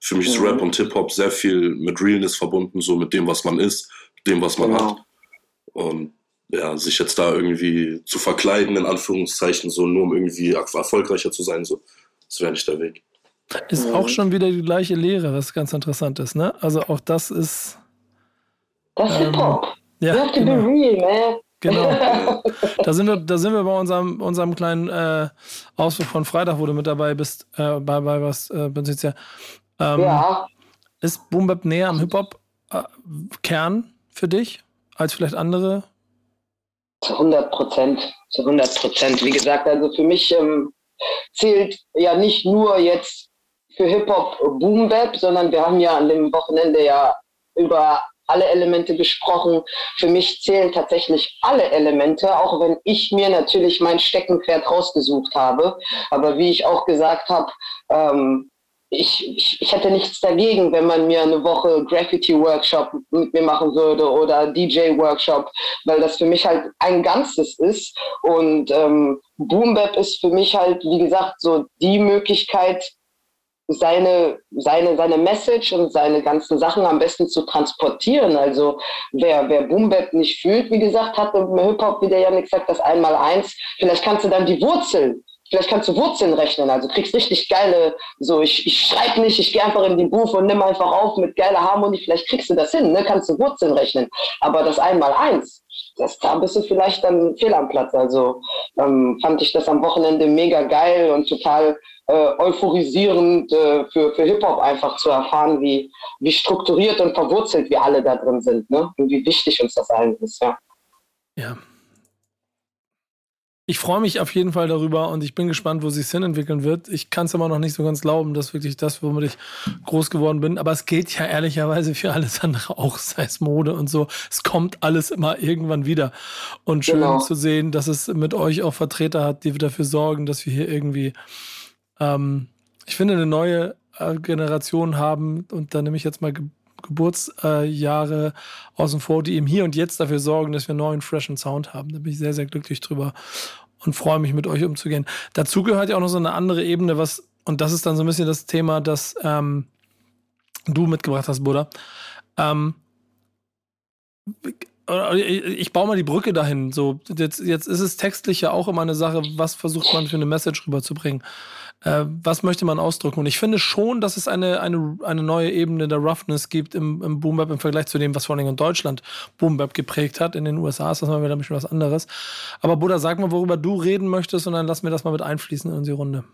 Für mich ist mhm. Rap und Hip-Hop sehr viel mit Realness verbunden, so mit dem, was man ist, dem, was man genau. hat. Und ja, sich jetzt da irgendwie zu verkleiden, in Anführungszeichen, so nur um irgendwie erfolgreicher zu sein, so, das wäre nicht der Weg. Ist auch schon wieder die gleiche Lehre, was ganz interessant ist, ne? Also auch das ist das ist ähm, Hip-Hop. Ja, you have to genau. be real, man. Genau. da sind wir, da sind wir bei unserem, unserem kleinen äh, Ausflug von Freitag, wo du mit dabei bist, äh, bei, bei was, äh, ja. Ähm, ja. Ist Boom Bap näher am Hip-Hop-Kern äh, für dich als vielleicht andere? Zu 100 Prozent. Zu 100 Prozent. Wie gesagt, also für mich ähm, zählt ja nicht nur jetzt für Hip-Hop Boom Bap, sondern wir haben ja an dem Wochenende ja über alle Elemente gesprochen. Für mich zählen tatsächlich alle Elemente, auch wenn ich mir natürlich mein Steckenpferd rausgesucht habe. Aber wie ich auch gesagt habe, ähm, ich, ich, ich hätte nichts dagegen, wenn man mir eine Woche Graffiti-Workshop mit mir machen würde oder DJ-Workshop, weil das für mich halt ein Ganzes ist. Und ähm, Boom Bap ist für mich halt, wie gesagt, so die Möglichkeit, seine, seine, seine Message und seine ganzen Sachen am besten zu transportieren. Also wer, wer Boom Bap nicht fühlt, wie gesagt, hat im Hip-Hop, wie der Janik sagt, das einmal eins. Vielleicht kannst du dann die Wurzeln Vielleicht kannst du Wurzeln rechnen, also kriegst richtig geile, so ich, ich schreibe nicht, ich gehe einfach in die Booth und nimm einfach auf mit geiler Harmonie, vielleicht kriegst du das hin, ne? kannst du Wurzeln rechnen. Aber das einmal eins, das, da bist du vielleicht dann fehl am Platz. Also ähm, fand ich das am Wochenende mega geil und total äh, euphorisierend äh, für, für Hip-Hop einfach zu erfahren, wie, wie strukturiert und verwurzelt wir alle da drin sind ne? und wie wichtig uns das allen ist. Ja. ja. Ich freue mich auf jeden Fall darüber und ich bin gespannt, wo sich hin entwickeln wird. Ich kann es immer noch nicht so ganz glauben, dass wirklich das, womit ich groß geworden bin. Aber es geht ja ehrlicherweise für alles andere auch, sei es Mode und so. Es kommt alles immer irgendwann wieder. Und schön genau. zu sehen, dass es mit euch auch Vertreter hat, die dafür sorgen, dass wir hier irgendwie ähm, ich finde, eine neue äh, Generation haben, und da nehme ich jetzt mal Ge Geburtsjahre äh, außen vor, die eben hier und jetzt dafür sorgen, dass wir einen neuen, freshen Sound haben. Da bin ich sehr, sehr glücklich drüber und freue mich, mit euch umzugehen. Dazu gehört ja auch noch so eine andere Ebene, was, und das ist dann so ein bisschen das Thema, das ähm, du mitgebracht hast, Buddha. Ähm, ich baue mal die Brücke dahin. So, jetzt, jetzt ist es textlich ja auch immer eine Sache, was versucht man für eine Message rüberzubringen äh, was möchte man ausdrücken? Und ich finde schon, dass es eine, eine, eine neue Ebene der Roughness gibt im, im Boom Bap im Vergleich zu dem, was vor allem in Deutschland Boom Bap geprägt hat. In den USA ist das mal wieder ein bisschen was anderes. Aber Buddha, sag mal, worüber du reden möchtest und dann lass mir das mal mit einfließen in unsere Runde.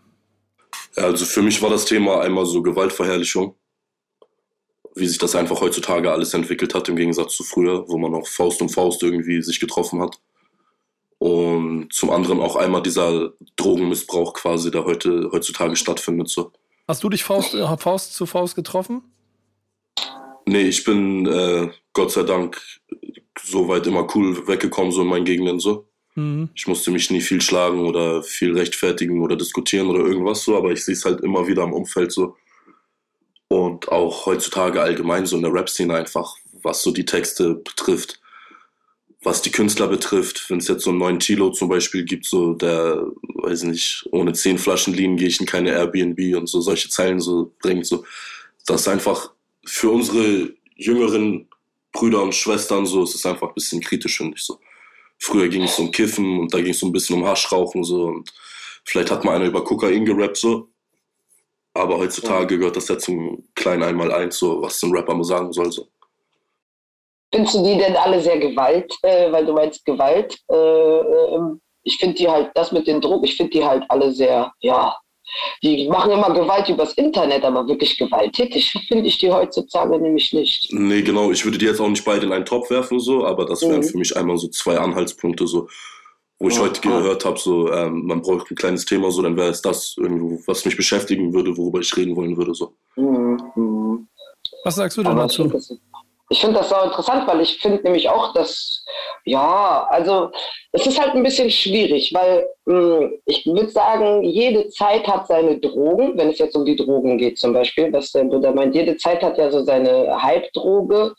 Also für mich war das Thema einmal so Gewaltverherrlichung wie sich das einfach heutzutage alles entwickelt hat, im Gegensatz zu früher, wo man auch Faust um Faust irgendwie sich getroffen hat. Und zum anderen auch einmal dieser Drogenmissbrauch quasi, der heute, heutzutage stattfindet. So. Hast du dich Faust, äh, Faust zu Faust getroffen? Nee, ich bin äh, Gott sei Dank soweit immer cool weggekommen, so in meinen Gegenden so. Mhm. Ich musste mich nie viel schlagen oder viel rechtfertigen oder diskutieren oder irgendwas so, aber ich sehe es halt immer wieder im Umfeld so. Und auch heutzutage allgemein so in der Rap-Szene einfach, was so die Texte betrifft was die Künstler betrifft, wenn es jetzt so einen neuen Tilo zum Beispiel gibt, so der, weiß nicht, ohne zehn Flaschen Lean gehe ich in keine Airbnb und so solche Zeilen so bringt, so, das ist einfach für unsere jüngeren Brüder und Schwestern so, es ist einfach ein bisschen kritisch, finde ich so. Früher ging es um Kiffen und da ging es so ein bisschen um Haschrauchen so und vielleicht hat mal einer über Kokain gerappt so, aber heutzutage gehört das ja zum kleinen Einmaleins so, was ein Rapper mal sagen soll so. Findest du die denn alle sehr Gewalt, äh, weil du meinst Gewalt? Äh, äh, ich finde die halt, das mit den Drogen, ich finde die halt alle sehr, ja, Die machen immer Gewalt übers Internet, aber wirklich gewalttätig finde ich die heutzutage nämlich nicht. Nee, genau. Ich würde die jetzt auch nicht beide in einen Topf werfen, so, aber das wären mhm. für mich einmal so zwei Anhaltspunkte, so, wo ich ja, heute gehört habe, so, ähm, man braucht ein kleines Thema, so, dann wäre es das irgendwo, was mich beschäftigen würde, worüber ich reden wollen würde, so. Mhm. mhm. Was sagst du denn dazu? Ich finde das auch interessant, weil ich finde nämlich auch, dass, ja, also es ist halt ein bisschen schwierig, weil mh, hm, ich würde sagen, jede Zeit hat seine Drogen, wenn es jetzt um die Drogen geht zum Beispiel, was der Bruder meint, jede Zeit hat ja so seine Halbdroge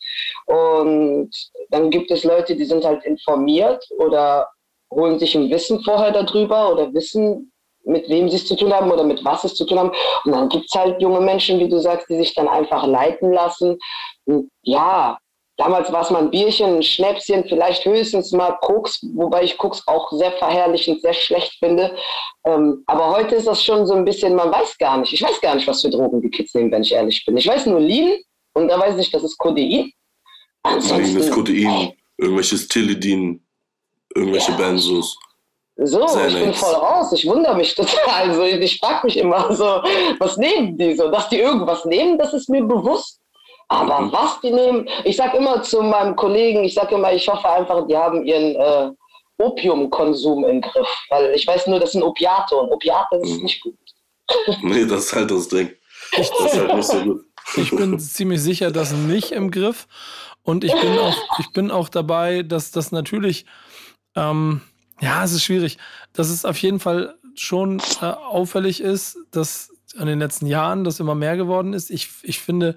und dann gibt es Leute, die sind halt informiert oder holen sich ein Wissen vorher darüber oder wissen, mit wem sie es zu tun haben oder mit was es zu tun haben. Und dann gibt es halt junge Menschen, wie du sagst, die sich dann einfach leiten lassen. Und ja, damals war es mal ein Bierchen, ein Schnäpschen, vielleicht höchstens mal Koks, wobei ich Koks auch sehr verherrlichend, sehr schlecht finde. Ähm, aber heute ist das schon so ein bisschen, man weiß gar nicht. Ich weiß gar nicht, was für Drogen die Kids nehmen, wenn ich ehrlich bin. Ich weiß nur Lean und da weiß ich, das ist Codein. Ansonsten, das Codein, irgendwelches Tilidin, irgendwelche ja. Benzos. So, Sehr ich nice. bin voll raus. Ich wundere mich total. Also ich frage mich immer so, was nehmen die so? Dass die irgendwas nehmen, das ist mir bewusst. Aber mhm. was die nehmen, ich sage immer zu meinem Kollegen, ich sage immer, ich hoffe einfach, die haben ihren äh, Opiumkonsum im Griff. Weil ich weiß nur, das sind Opiate und Opiate ist mhm. nicht gut. Nee, das ist halt das Ding. Das ist halt nicht so gut. Ich bin ziemlich sicher, das nicht im Griff. Und ich bin auch, ich bin auch dabei, dass das natürlich ähm, ja, es ist schwierig. Dass es auf jeden Fall schon äh, auffällig ist, dass in den letzten Jahren das immer mehr geworden ist. Ich, ich finde,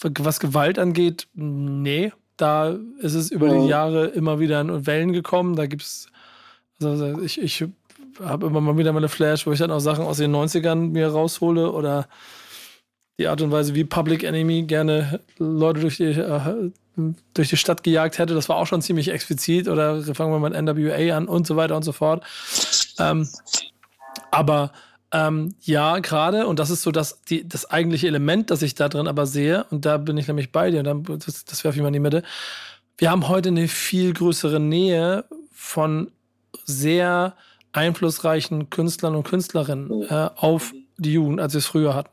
was Gewalt angeht, nee, da ist es über die Jahre immer wieder in Wellen gekommen. Da gibt es, also ich, ich habe immer mal wieder meine Flash, wo ich dann auch Sachen aus den 90ern mir raushole oder die Art und Weise, wie Public Enemy gerne Leute durch die äh, durch die Stadt gejagt hätte. Das war auch schon ziemlich explizit. Oder fangen wir mit NWA an und so weiter und so fort. Ähm, aber ähm, ja, gerade, und das ist so das, die, das eigentliche Element, das ich da drin aber sehe, und da bin ich nämlich bei dir, und dann, das, das werfe ich mal in die Mitte. Wir haben heute eine viel größere Nähe von sehr einflussreichen Künstlern und Künstlerinnen äh, auf die Jugend, als wir es früher hatten.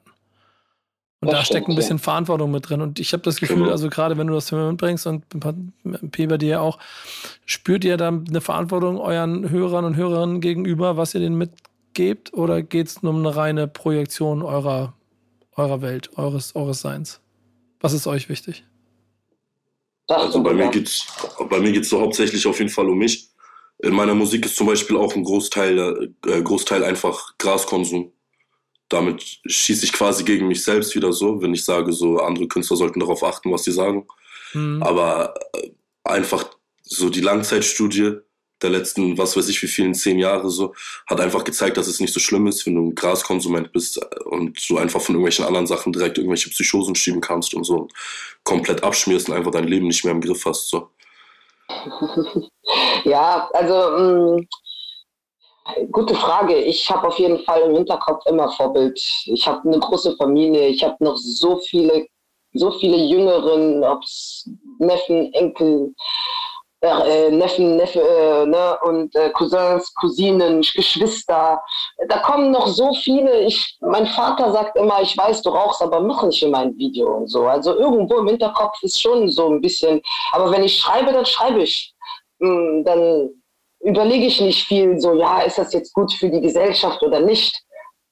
Und das da steckt ein bisschen ja. Verantwortung mit drin. Und ich habe das Gefühl, genau. also gerade wenn du das mitbringst und P bei dir auch, spürt ihr da eine Verantwortung euren Hörern und Hörerinnen gegenüber, was ihr denen mitgebt? Oder geht es nur um eine reine Projektion eurer, eurer Welt, eures, eures Seins? Was ist euch wichtig? Also bei mir geht es bei mir geht's so hauptsächlich auf jeden Fall um mich. In meiner Musik ist zum Beispiel auch ein Großteil, äh, Großteil einfach Graskonsum damit schieße ich quasi gegen mich selbst wieder so, wenn ich sage, so andere Künstler sollten darauf achten, was sie sagen. Mhm. Aber äh, einfach so die Langzeitstudie der letzten, was weiß ich, wie vielen zehn Jahre so, hat einfach gezeigt, dass es nicht so schlimm ist, wenn du ein Graskonsument bist und du einfach von irgendwelchen anderen Sachen direkt irgendwelche Psychosen schieben kannst und so komplett abschmierst und einfach dein Leben nicht mehr im Griff hast. So. Ja, also mh, mm, Gute Frage. Ich habe auf jeden Fall im Hinterkopf immer Vorbild. Ich habe eine große Familie. Ich habe noch so viele, so viele Jüngeren, ob es Neffen, Enkel, äh, Neffen, Neffe äh, ne? und äh, Cousins, Cousinen, Geschwister. Da kommen noch so viele. Ich, mein Vater sagt immer, ich weiß, du rauchst, aber mach nicht in mein Video und so. Also irgendwo im Hinterkopf ist schon so ein bisschen. Aber wenn ich schreibe, dann schreibe ich. Hm, dann überlege ich nicht viel so, ja, ist das jetzt gut für die Gesellschaft oder nicht.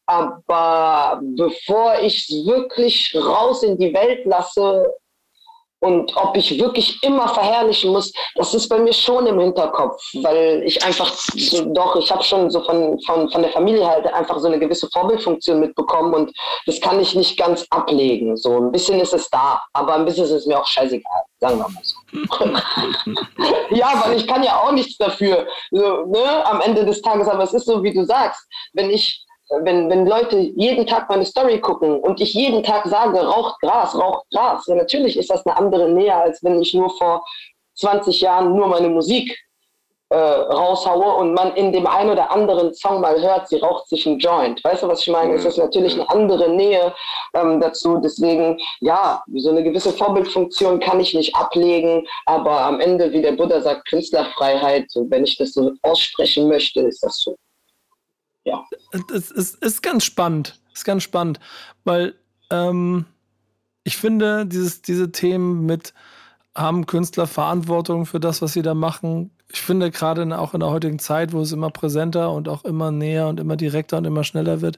Aber bevor ich es wirklich raus in die Welt lasse, und ob ich wirklich immer verherrlichen muss, das ist bei mir schon im Hinterkopf, weil ich einfach so, doch, ich habe schon so von, von, von der Familie halt einfach so eine gewisse Vorbildfunktion mitbekommen und das kann ich nicht ganz ablegen. So ein bisschen ist es da, aber ein bisschen ist es mir auch scheißegal, sagen wir mal so. ja, weil ich kann ja auch nichts dafür, so, ne, am Ende des Tages, aber es ist so, wie du sagst, wenn ich wenn, wenn Leute jeden Tag meine Story gucken und ich jeden Tag sage, raucht Gras, raucht Gras, ja, natürlich ist das eine andere Nähe, als wenn ich nur vor 20 Jahren nur meine Musik äh, raushaue und man in dem einen oder anderen Song mal hört, sie raucht sich ein Joint. Weißt du, was ich meine? Es ist natürlich eine andere Nähe ähm, dazu. Deswegen, ja, so eine gewisse Vorbildfunktion kann ich nicht ablegen, aber am Ende, wie der Buddha sagt, Künstlerfreiheit, wenn ich das so aussprechen möchte, ist das so. Ja. Es ist, ist ganz spannend. Ist ganz spannend, weil ähm, ich finde, dieses, diese Themen mit haben Künstler Verantwortung für das, was sie da machen. Ich finde gerade auch in der heutigen Zeit, wo es immer präsenter und auch immer näher und immer direkter und immer schneller wird,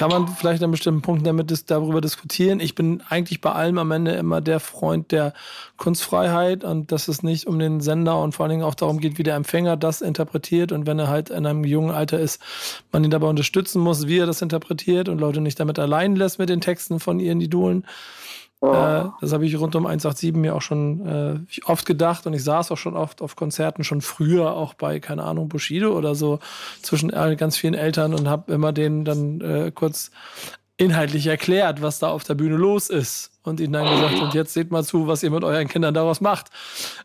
kann man vielleicht an bestimmten Punkten damit darüber diskutieren. Ich bin eigentlich bei allem am Ende immer der Freund der Kunstfreiheit und dass es nicht um den Sender und vor allen Dingen auch darum geht, wie der Empfänger das interpretiert und wenn er halt in einem jungen Alter ist, man ihn dabei unterstützen muss, wie er das interpretiert und Leute nicht damit allein lässt mit den Texten von ihren Idolen. Äh, das habe ich rund um 187 mir auch schon äh, oft gedacht und ich saß auch schon oft auf Konzerten, schon früher auch bei, keine Ahnung, Bushido oder so, zwischen ganz vielen Eltern und habe immer denen dann äh, kurz inhaltlich erklärt, was da auf der Bühne los ist und ihnen dann gesagt, und jetzt seht mal zu, was ihr mit euren Kindern daraus macht.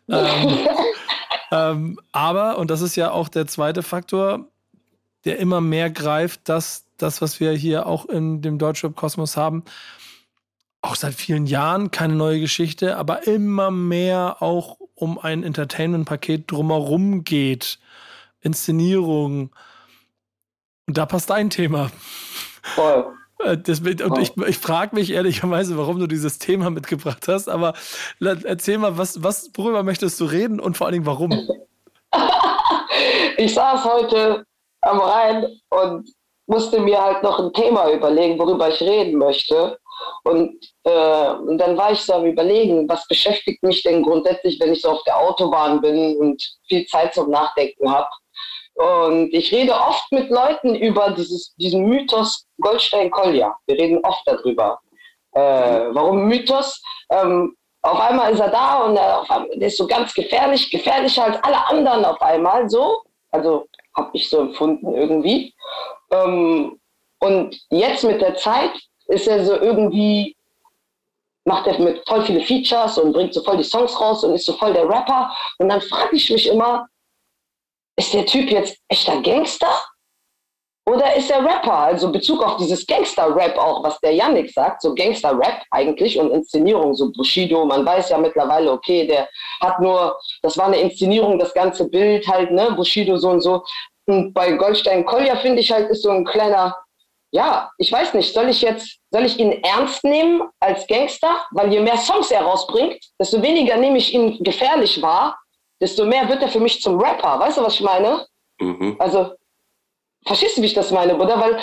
Ähm, ähm, aber, und das ist ja auch der zweite Faktor, der immer mehr greift, dass das, was wir hier auch in dem Deutschrap-Kosmos haben, auch seit vielen Jahren keine neue Geschichte, aber immer mehr auch um ein Entertainment-Paket drumherum geht. Inszenierung. Und da passt dein Thema. Voll. Äh, das, und ich, ich frage mich ehrlicherweise, warum du dieses Thema mitgebracht hast, aber erzähl mal, was, was, worüber möchtest du reden und vor allen Dingen warum? ich saß heute am Rhein und musste mir halt noch ein Thema überlegen, worüber ich reden möchte. Und, äh, dann war ich so am Überlegen, was beschäftigt mich denn grundsätzlich, wenn ich so auf der Autobahn bin und viel Zeit zum Nachdenken habe. Und ich rede oft mit Leuten über dieses, diesen Mythos Goldstein-Kolja. Wir reden oft darüber. Äh, warum Mythos? Ähm, auf einmal ist er da und er, ist so ganz gefährlich, gefährlicher als alle anderen auf einmal so. Also habe ich so empfunden irgendwie. Ähm, und jetzt mit der Zeit ist er so irgendwie, macht er mit voll viele Features und bringt so voll die Songs raus und ist so voll der Rapper. Und dann frage ich mich immer, ist der Typ jetzt echter Gangster? Oder ist er Rapper? Also Bezug auf dieses Gangster-Rap auch, was der Yannick sagt, so Gangster-Rap eigentlich und Inszenierung, so Bushido, man weiß ja mittlerweile, okay, der hat nur, das war eine Inszenierung, das ganze Bild halt, ne, Bushido so und so. Und bei Goldstein Kolja finde ich halt, ist so ein kleiner ja, ich weiß nicht, soll ich jetzt, soll ich ihn ernst nehmen als Gangster? Weil je mehr Songs er rausbringt, desto weniger nehme ich ihn gefährlich wahr, desto mehr wird er für mich zum Rapper. Weißt du, was ich meine? Mhm. Also, verstehst du, wie ich das meine, Bruder? Weil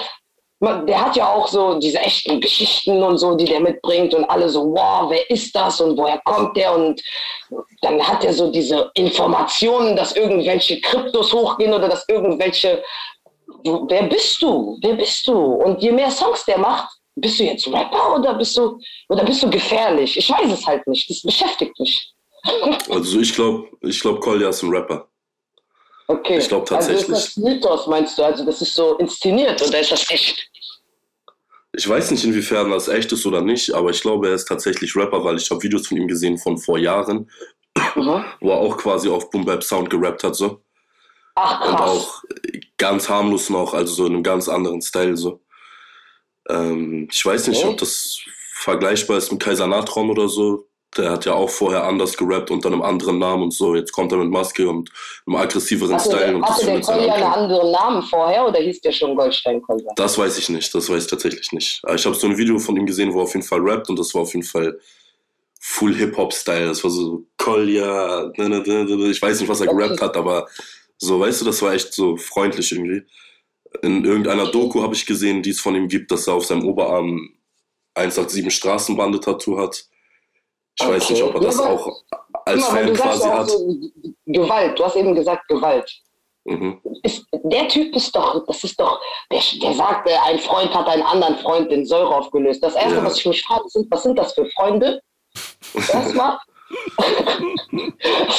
man, der hat ja auch so diese echten Geschichten und so, die der mitbringt und alle so, wow, wer ist das und woher kommt der? Und dann hat er so diese Informationen, dass irgendwelche Kryptos hochgehen oder dass irgendwelche wer bist du? Wer bist du? Und je mehr Songs der macht, bist du jetzt Rapper oder bist du, oder bist du gefährlich? Ich weiß es halt nicht. Das beschäftigt mich. Also ich glaube, ich glaube, Kolja ist ein Rapper. Okay. Ich glaube tatsächlich. Also ist das Mythos, meinst du? Also das ist so inszeniert oder ist das echt? Ich weiß nicht, inwiefern das echt ist oder nicht, aber ich glaube, er ist tatsächlich Rapper, weil ich habe Videos von ihm gesehen von vor Jahren, mhm. wo er auch quasi auf Boom Bap Sound gerappt hat so. Ach. Und auch ganz harmlos noch, also so in einem ganz anderen Style so. Ähm, ich weiß nicht, ob das vergleichbar ist mit Kaiser Natron oder so. Der hat ja auch vorher anders gerappt unter einem anderen Namen und so. Jetzt kommt er mit Maske und einem aggressiveren hatte Style. Der, und hatte der Kolja einen anderen Namen vorher oder hieß der schon Goldstein Kolja? Das weiß ich nicht, das weiß ich tatsächlich nicht. Ich habe so ein Video von ihm gesehen, wo er auf jeden Fall rappt und das war auf jeden Fall Full Hip-Hop-Style. Das war so Kolja, ich weiß nicht, was er okay. gerappt hat, aber so, weißt du, das war echt so freundlich irgendwie. In irgendeiner Doku habe ich gesehen, die es von ihm gibt, dass er auf seinem Oberarm 187 Straßenbande-Tattoo hat. Ich okay. weiß nicht, ob er das ja, auch als mal, Fan quasi hat. So Gewalt, du hast eben gesagt Gewalt. Mhm. Ist, der Typ ist doch, das ist doch, der, der sagt, ein Freund hat einen anderen Freund in Säure aufgelöst. Das Erste, ja. was ich mich frage, sind, was sind das für Freunde? Erstmal.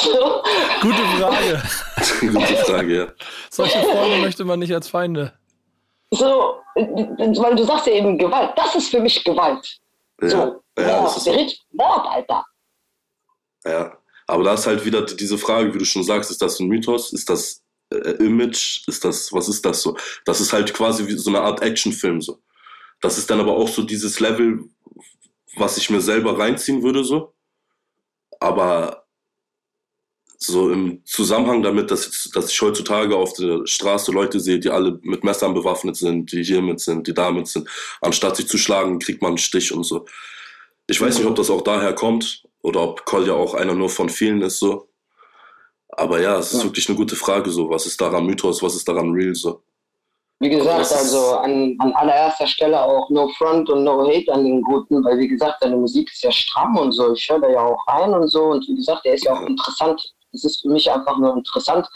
So. Gute Frage. Gute Frage, ja. Solche Freunde möchte man nicht als Feinde. So, weil du sagst ja eben Gewalt. Das ist für mich Gewalt. Ja, so, ja, Mord, das ist Mord, Alter. Ja, aber da ist halt wieder diese Frage, wie du schon sagst, ist das ein Mythos? Ist das äh, Image? Ist das, was ist das so? Das ist halt quasi wie so eine Art Actionfilm so. Das ist dann aber auch so dieses Level, was ich mir selber reinziehen würde so aber so im Zusammenhang damit, dass, ich, dass ich heutzutage auf der Straße Leute sehe, die alle mit Messern bewaffnet sind, die hiermit sind, die damit sind. Anstatt sich zu schlagen, kriegt man einen Stich und so. Ich weiß nicht, ob das auch daher kommt oder ob Kolja auch einer nur von vielen ist so. Aber ja, es ist ja. wirklich eine gute Frage so. Was ist daran Mythos, was ist daran real so? Wie gesagt, also an, an allererster Stelle auch No Front und No Hate an den Guten, weil wie gesagt, seine Musik ist ja stramm und so. Ich höre da ja auch rein und so. Und wie gesagt, der ist ja auch interessant. Es ist für mich einfach nur interessant.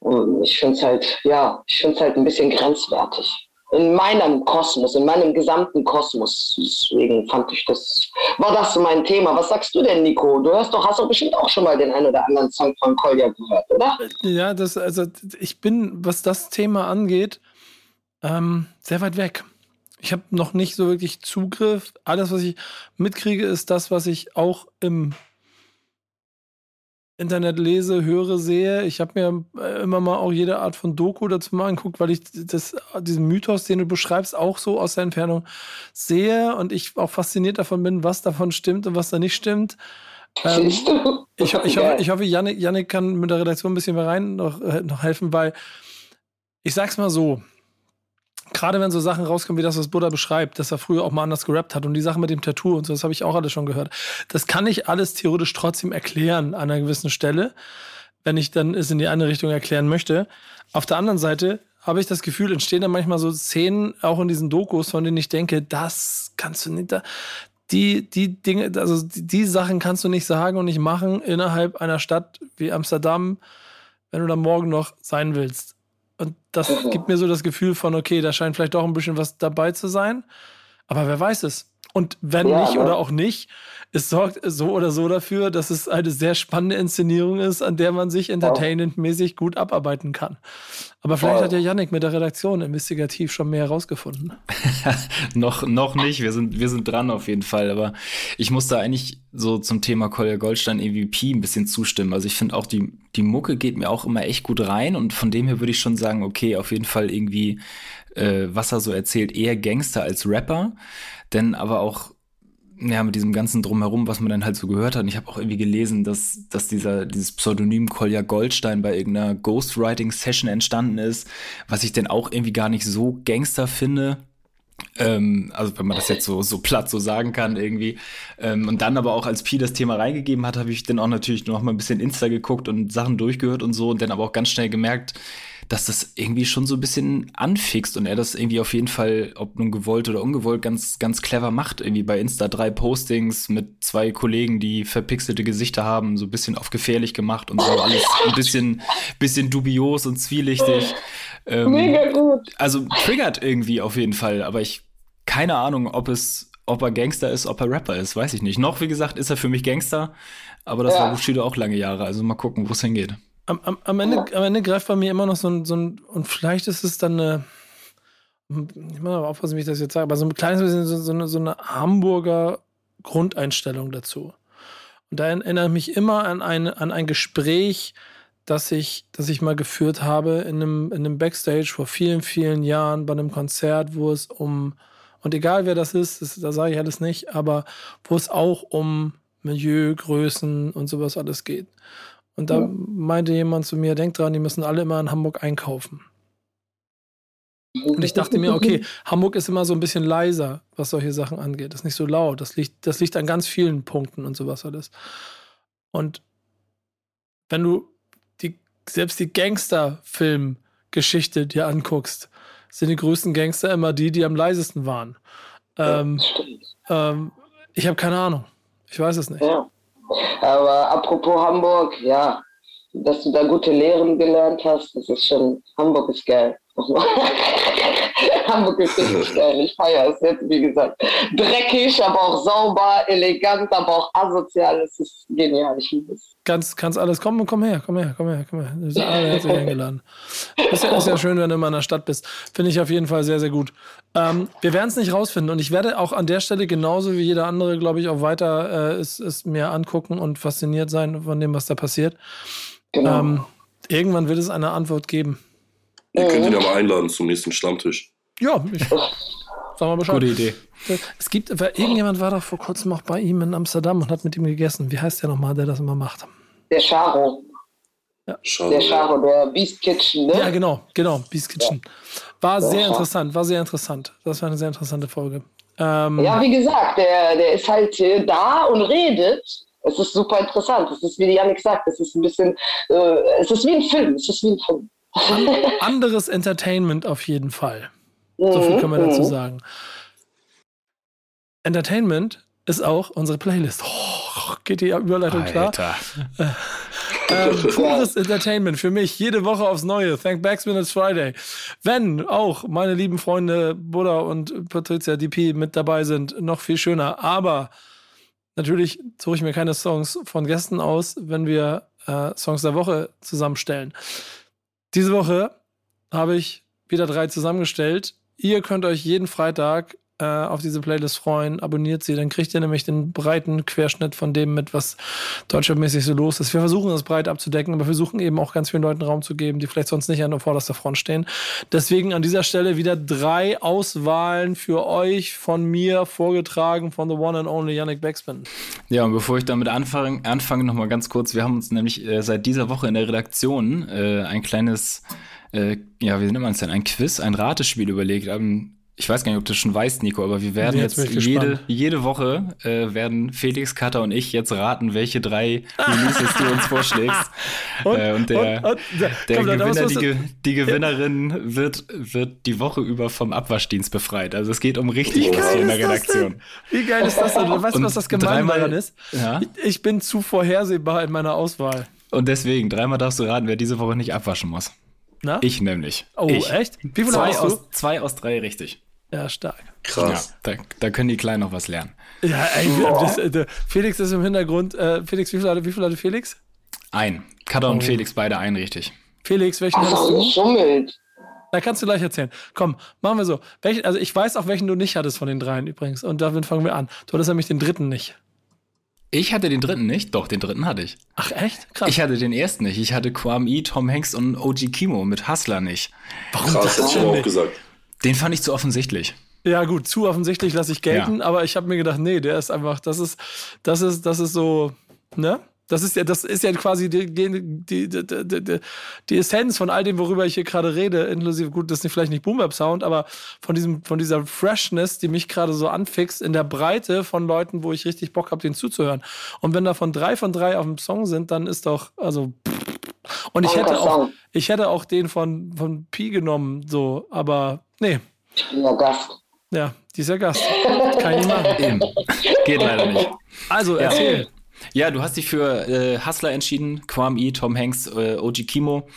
Und ich finde es halt, ja, ich finde es halt ein bisschen grenzwertig in meinem Kosmos, in meinem gesamten Kosmos. Deswegen fand ich das, war das so mein Thema. Was sagst du denn, Nico? Du hörst doch, hast doch bestimmt auch schon mal den einen oder anderen Song von Kolja gehört, oder? Ja, das, also ich bin, was das Thema angeht, ähm, sehr weit weg. Ich habe noch nicht so wirklich Zugriff. Alles, was ich mitkriege, ist das, was ich auch im Internet lese, höre, sehe. Ich habe mir äh, immer mal auch jede Art von Doku dazu mal angeguckt, weil ich das, diesen Mythos, den du beschreibst, auch so aus der Entfernung sehe und ich auch fasziniert davon bin, was davon stimmt und was da nicht stimmt. Ähm, ich, ich, ich, hoffe, ich hoffe, Janik, Janik kann mit der Redaktion ein bisschen mehr rein noch, äh, noch helfen, weil ich sag's mal so, gerade wenn so Sachen rauskommen wie das, was Buddha beschreibt, dass er früher auch mal anders gerappt hat und die Sachen mit dem Tattoo und so, das habe ich auch alles schon gehört. Das kann ich alles theoretisch trotzdem erklären an einer gewissen Stelle, wenn ich dann es in die andere Richtung erklären möchte. Auf der anderen Seite habe ich das Gefühl, entstehen dann manchmal so Szenen auch in diesen Dokus, von denen ich denke, das kannst du nicht da. Die, die Dinge, also die, die Sachen kannst du nicht sagen und nicht machen innerhalb einer Stadt wie Amsterdam, wenn du da morgen noch sein willst. Und das mhm. gibt mir so das Gefühl von, okay, da scheint vielleicht doch ein bisschen was dabei zu sein. Aber wer weiß es? Und wenn ja, nicht oder auch nicht, es sorgt so oder so dafür, dass es eine sehr spannende Inszenierung ist, an der man sich entertainmentmäßig gut abarbeiten kann. Aber vielleicht Voll. hat ja Yannick mit der Redaktion investigativ schon mehr herausgefunden. noch, noch nicht. Wir sind, wir sind dran auf jeden Fall. Aber ich muss da eigentlich so zum Thema Collier Goldstein EVP ein bisschen zustimmen. Also ich finde auch, die, die Mucke geht mir auch immer echt gut rein. Und von dem her würde ich schon sagen, okay, auf jeden Fall irgendwie, äh, was er so erzählt, eher Gangster als Rapper denn aber auch ja, mit diesem ganzen Drumherum, was man dann halt so gehört hat. Und ich habe auch irgendwie gelesen, dass, dass dieser, dieses Pseudonym Kolja Goldstein bei irgendeiner Ghostwriting-Session entstanden ist, was ich denn auch irgendwie gar nicht so Gangster finde. Ähm, also wenn man das jetzt so, so platt so sagen kann irgendwie. Ähm, und dann aber auch, als Pi das Thema reingegeben hat, habe ich dann auch natürlich noch mal ein bisschen Insta geguckt und Sachen durchgehört und so und dann aber auch ganz schnell gemerkt, dass das irgendwie schon so ein bisschen anfixt und er das irgendwie auf jeden Fall, ob nun gewollt oder ungewollt, ganz, ganz clever macht. Irgendwie bei Insta drei Postings mit zwei Kollegen, die verpixelte Gesichter haben, so ein bisschen auf gefährlich gemacht und so alles ein bisschen, bisschen dubios und zwielichtig. Ähm, Mega gut. Also triggert irgendwie auf jeden Fall, aber ich keine Ahnung, ob es ob er Gangster ist, ob er Rapper ist, weiß ich nicht. Noch, wie gesagt, ist er für mich Gangster, aber das ja. war Bushido auch lange Jahre. Also mal gucken, wo es hingeht am, am, am, Ende, am Ende greift bei mir immer noch so ein, so ein, und vielleicht ist es dann eine, ich muss aber aufpassen, wie ich das jetzt sage, aber so ein kleines bisschen so, so, eine, so eine Hamburger Grundeinstellung dazu. Und da erinnere ich mich immer an ein, an ein Gespräch, das ich, das ich mal geführt habe in einem, in einem Backstage vor vielen, vielen Jahren bei einem Konzert, wo es um, und egal wer das ist, das, da sage ich alles nicht, aber wo es auch um Milieu, Größen und sowas alles geht. Und da ja. meinte jemand zu mir, denkt dran, die müssen alle immer in Hamburg einkaufen. Und ich dachte mir, okay, Hamburg ist immer so ein bisschen leiser, was solche Sachen angeht. Das ist nicht so laut. Das liegt, das liegt an ganz vielen Punkten und sowas alles. Und wenn du die, selbst die Gangster-Film-Geschichte dir anguckst, sind die größten Gangster immer die, die am leisesten waren. Ähm, ähm, ich habe keine Ahnung. Ich weiß es nicht. Ja. Aber apropos Hamburg, ja, dass du da gute Lehren gelernt hast, das ist schon, Hamburg ist geil. Hamburg ist richtig geil. Ich feiere es jetzt, wie gesagt. Dreckig, aber auch sauber, elegant, aber auch asozial. Es ist genial. Ich liebe es. Kannst, kannst alles kommen, komm her, komm her, komm her, komm her. Du bist alle herzlich eingeladen. Ist ja, ist ja schön, wenn du immer in der Stadt bist. Finde ich auf jeden Fall sehr, sehr gut. Ähm, wir werden es nicht rausfinden und ich werde auch an der Stelle genauso wie jeder andere, glaube ich, auch weiter äh, es, es mir angucken und fasziniert sein von dem, was da passiert. Genau. Ähm, irgendwann wird es eine Antwort geben. Ihr könnt ihn ja mal einladen zum nächsten Stammtisch. Ja, ich sag mal Bescheid. Gute Idee. Es gibt, irgendjemand war doch vor kurzem auch bei ihm in Amsterdam und hat mit ihm gegessen. Wie heißt der nochmal, der das immer macht? Der Charo. Schade. Der Charo, der Beast Kitchen, ne? Ja, genau, genau, Beast Kitchen. War Ja, sehr ja. interessant, war sehr interessant. Das war eine sehr interessante Folge. Ähm, Ja, wie gesagt, der, der ist halt äh, da und redet. Es ist super interessant. Es ist, wie die Janik sagt, es ist ein bisschen, äh, es ist wie ein Film. Es ist wie ein Film. anderes Entertainment auf jeden Fall. So viel können wir dazu Mhm. sagen. Entertainment ist auch unsere Playlist. Oh, geht die Überleitung klar? Alter. Ähm, pures Entertainment für mich, jede Woche aufs Neue. Thank Backspin, it's Friday. Wenn auch meine lieben Freunde Buddha und Patricia DP mit dabei sind, noch viel schöner. Aber natürlich suche ich mir keine Songs von Gästen aus, wenn wir äh, Songs der Woche zusammenstellen. Diese Woche habe ich wieder drei zusammengestellt. Ihr könnt euch jeden Freitag äh, auf diese Playlist freuen. Abonniert sie, dann kriegt ihr nämlich den breiten Querschnitt von dem mit, was deutschlandmäßig so los ist. Wir versuchen das breit abzudecken, aber wir versuchen eben auch ganz vielen Leuten Raum zu geben, die vielleicht sonst nicht an der vorderster Front stehen. Deswegen an dieser Stelle wieder drei Auswahlen für euch von mir vorgetragen von The One and Only Yannick Backspin. Ja, und bevor ich damit anfange, anfange noch mal ganz kurz. Wir haben uns nämlich äh, seit dieser Woche in der Redaktion äh, ein kleines, äh, ja, wie nennt man es denn, ein Quiz, ein Ratespiel überlegt. Ähm, ich weiß gar nicht, ob du schon weißt, Nico, aber wir werden Jetzt jetzt, jede, jede Woche äh, werden Felix, Cutter und ich jetzt raten, welche drei Releases du uns vorschlägst. Und- äh, und der, und- und- der komm, Gewinner, die, die Gewinnerin wird, wird die Woche über vom Abwaschdienst befreit. Also es geht um richtig was hier in der? Redaktion. Wie geil ist das denn? Weißt du, was das dreimal- daran ist? Ja. Ich bin zu vorhersehbar in meiner Auswahl. Und deswegen, dreimal darfst du raten, wer diese Woche nicht abwaschen muss. Na? Ich nämlich. Oh, ich. echt? Wie viele Zwei hast du? aus, zwei aus drei richtig. Ja, stark. Krass. Ja, da, da können die Kleinen noch was lernen. Ja, ey, das, äh, Felix ist im Hintergrund. Äh, Felix, wie viel, hatte, wie viel hatte Felix? Ein. Cutter Oh. und Felix, beide ein richtig. Felix, welchen Ach so, du? geschummelt. Da kannst du gleich erzählen. Komm, machen wir so. Welchen, also ich weiß auch, welchen du nicht hattest von den dreien übrigens. Und damit fangen wir an. Du hattest nämlich den dritten nicht. Ich hatte den dritten nicht, doch, den dritten hatte ich. Ach, echt? Krass. Ich hatte den ersten nicht. Ich hatte Kwame Tom Hanks und OG Kimo mit Hustler nicht. Krass, hätte ich auch gesagt. Den fand ich zu offensichtlich. ja, gut, zu offensichtlich lasse ich gelten, aber ich habe mir gedacht, nee, der ist einfach, das ist, das ist, das ist so, ne? Das ist ja, das ist ja quasi die, die, die, die, die, die Essenz von all dem, worüber ich hier gerade rede, inklusive, gut, das ist nicht, vielleicht nicht Boom Sound, aber von diesem, von dieser Freshness, die mich gerade so anfixt, in der Breite von Leuten, wo ich richtig Bock habe, denen zuzuhören. Und wenn davon drei von drei auf dem Song sind, dann ist doch, also, und ich hätte auch, ich hätte auch den von, von Pi genommen, so, aber nee, Ich bin ja Gast. ja, dieser Gast. Kann ich machen. Eben. Geht leider nicht. Also, erzähl. Ja, du hast dich für äh, Hustler entschieden. Quam E, Tom Hanks, äh, OG Kimo.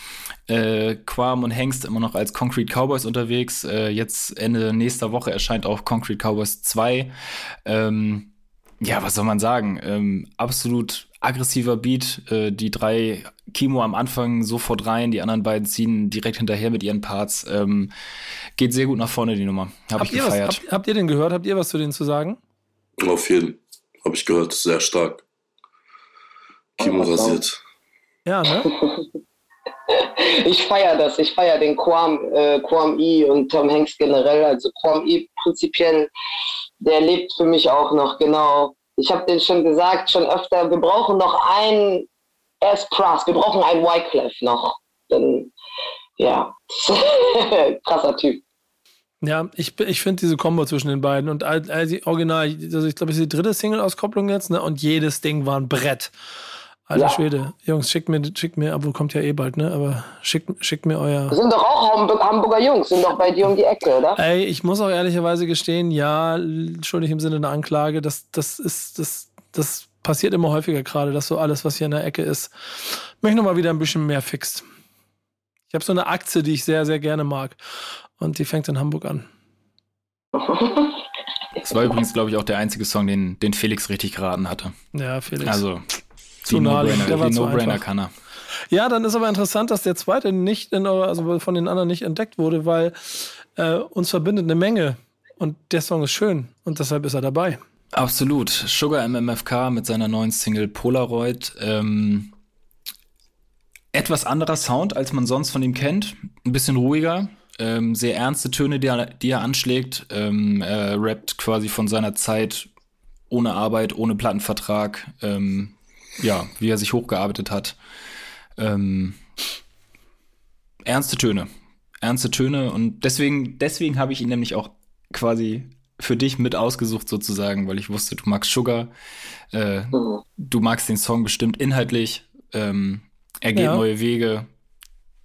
Äh, Quam und Hanks immer noch als Concrete Cowboys unterwegs. Äh, jetzt Ende nächster Woche erscheint auch Concrete Cowboys 2. Ähm, ja, was soll man sagen? Ähm, absolut aggressiver Beat. Äh, die drei Kimo am Anfang sofort rein, die anderen beiden ziehen direkt hinterher mit ihren Parts. Ähm, geht sehr gut nach vorne, die Nummer. Ich Habt ihr, was, gefeiert. habt, habt ihr den gehört? Habt ihr was zu denen zu sagen? Auf jeden. Habe ich gehört, sehr stark. Kimo rasiert. Ja, ne? Ich feiere das. Ich feiere den Quam, äh, Quam E und Tom Hanks generell. Also Quam E prinzipiell, der lebt für mich auch noch, genau. Ich habe den schon gesagt, schon öfter, wir brauchen noch einen S. Pras, wir brauchen einen Wyclef noch. Denn, ja, krasser Typ. Ja, ich, ich finde diese Kombo zwischen den beiden und all, all die Original, also ich glaube, es ist die dritte Single-Auskopplung jetzt, ne? Und jedes Ding war ein Brett. Alter Ja. Schwede. Jungs, schickt mir, schickt mir, obwohl kommt ja eh bald, ne? Aber schickt, schickt mir euer. Sind doch auch Hamburg, Hamburger Jungs, sind doch bei dir um die Ecke, oder? Ey, ich muss auch ehrlicherweise gestehen, ja, schuldig im Sinne einer Anklage, das, das ist, das, das passiert immer häufiger gerade, dass so alles, was hier in der Ecke ist, mich nochmal wieder ein bisschen mehr fixt. Ich habe so eine Aktie, die ich sehr, sehr gerne mag. Und die fängt in Hamburg an. Das war übrigens, glaube ich, auch der einzige Song, den, den Felix richtig geraten hatte. Ja, Felix. Also, Zu der war die No-Brainer kann er. Ja, dann ist aber interessant, dass der zweite nicht in eurer, also von den anderen nicht entdeckt wurde, weil äh, uns verbindet eine Menge und der Song ist schön und deshalb ist er dabei. Absolut. Sugar MMFK mit seiner neuen Single Polaroid. Ähm, etwas anderer Sound, als man sonst von ihm kennt. Ein bisschen ruhiger. Ähm, sehr ernste Töne, die er, die er anschlägt. Ähm, er rappt quasi von seiner Zeit ohne Arbeit, ohne Plattenvertrag. Ähm, ja, wie er sich hochgearbeitet hat. Ähm, ernste Töne. Ernste Töne und deswegen, deswegen habe ich ihn nämlich auch quasi für dich mit ausgesucht sozusagen, weil ich wusste, du magst Sugar, äh, Mhm. du magst den Song bestimmt inhaltlich, ähm, er geht Ja. neue Wege,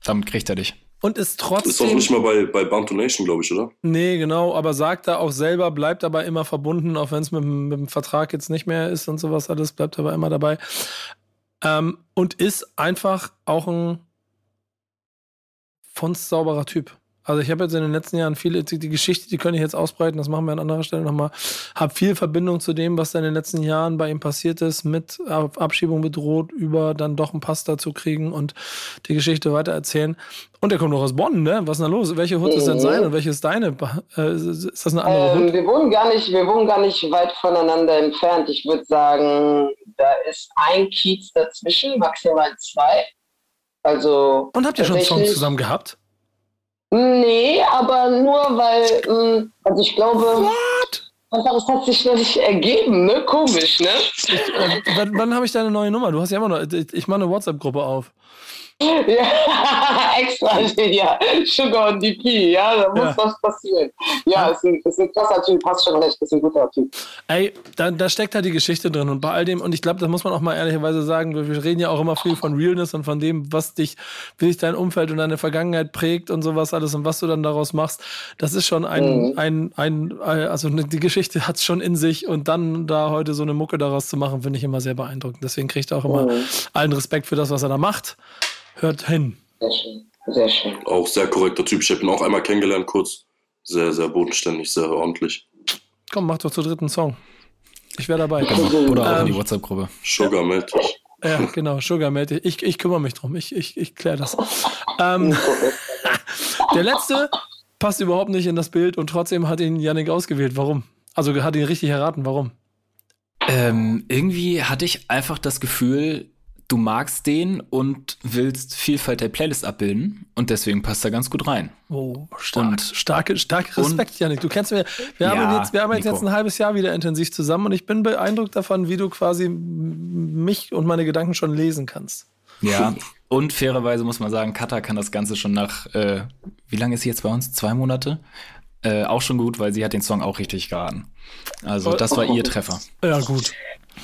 damit kriegt er dich. Und ist Ist auch trotzdem. nicht mal bei, bei Bantu Nation, glaube ich, oder? Nee, genau, aber sagt er auch selber, bleibt dabei immer verbunden, auch wenn es mit, dem- mit dem Vertrag jetzt nicht mehr ist und sowas alles, bleibt aber immer dabei. Ähm, und ist einfach auch ein funstsauberer Typ. Also ich habe jetzt in den letzten Jahren viele, die, die Geschichte, die könnte ich jetzt ausbreiten, das machen wir an anderer Stelle nochmal, habe viel Verbindung zu dem, was da in den letzten Jahren bei ihm passiert ist, mit Ab- Abschiebung bedroht, über dann doch einen Pass dazu kriegen und die Geschichte weitererzählen. Und er kommt noch aus Bonn, ne? Was ist denn da los? Welche Hut ist denn Mhm. seine und welche ist deine? Äh, ist das eine andere Ähm, Hut? wir wohnen gar nicht, wir wohnen gar nicht weit voneinander entfernt. Ich würde sagen, da ist ein Kiez dazwischen, maximal zwei. Also Und habt ihr schon Songs zusammen gehabt? Nee, aber nur weil, mh, also ich glaube, einfach es hat sich noch nicht ergeben, ne? Komisch, ne? Äh, wann wann habe ich deine neue Nummer? Du hast ja immer noch. Ich, ich mache eine WhatsApp-Gruppe auf. Ja, extra steht ja Sugar und DP, ja, da muss Ja. was passieren. Ja, ist ein, ist ein krasser Typ, hast schon recht, ist ein guter Typ. Ey, da, da steckt halt die Geschichte drin. Und bei all dem, und ich glaube, das muss man auch mal ehrlicherweise sagen, wir, wir reden ja auch immer viel von Realness und von dem, was dich, wie dich dein Umfeld und deine Vergangenheit prägt und sowas alles und was du dann daraus machst. Das ist schon ein, Mhm. ein, ein, äh, also ne- die Geschichte hat es schon in sich und dann da heute so eine Mucke daraus zu machen, finde ich immer sehr beeindruckend. Deswegen kriegt er auch immer Mhm. allen Respekt für das, was er da macht. Hört hin. Sehr schön, sehr schön. Auch sehr korrekter Typ. Ich habe ihn auch einmal kennengelernt, kurz. Sehr, sehr bodenständig, sehr ordentlich. Komm, mach doch zu dritten Song. Ich wäre dabei. Oder auch in die Ähm, WhatsApp-Gruppe. Sugar meld dich. Ja, genau, Sugar melde ich. Ich, ich kümmere mich drum. Ich, ich, ich kläre das. Ähm, der letzte passt überhaupt nicht in das Bild und trotzdem hat ihn Yannick ausgewählt. Warum? Also hat ihn richtig erraten. Warum? Ähm, irgendwie hatte ich einfach das Gefühl, du magst den und willst Vielfalt der Playlist abbilden und deswegen passt er ganz gut rein. Oh, stark. Und- starke, starke Respekt, Yannick. Du kennst mir. Wir Ja, haben jetzt, wir haben jetzt, ein halbes Jahr wieder intensiv zusammen und ich bin beeindruckt davon, wie du quasi mich und meine Gedanken schon lesen kannst. Ja. Und fairerweise muss man sagen, Kata kann das Ganze schon nach, äh, wie lange ist sie jetzt bei uns? Zwei Monate? Äh, auch schon gut, weil sie hat den Song auch richtig geraten. Also das war ihr Treffer. Ja, gut.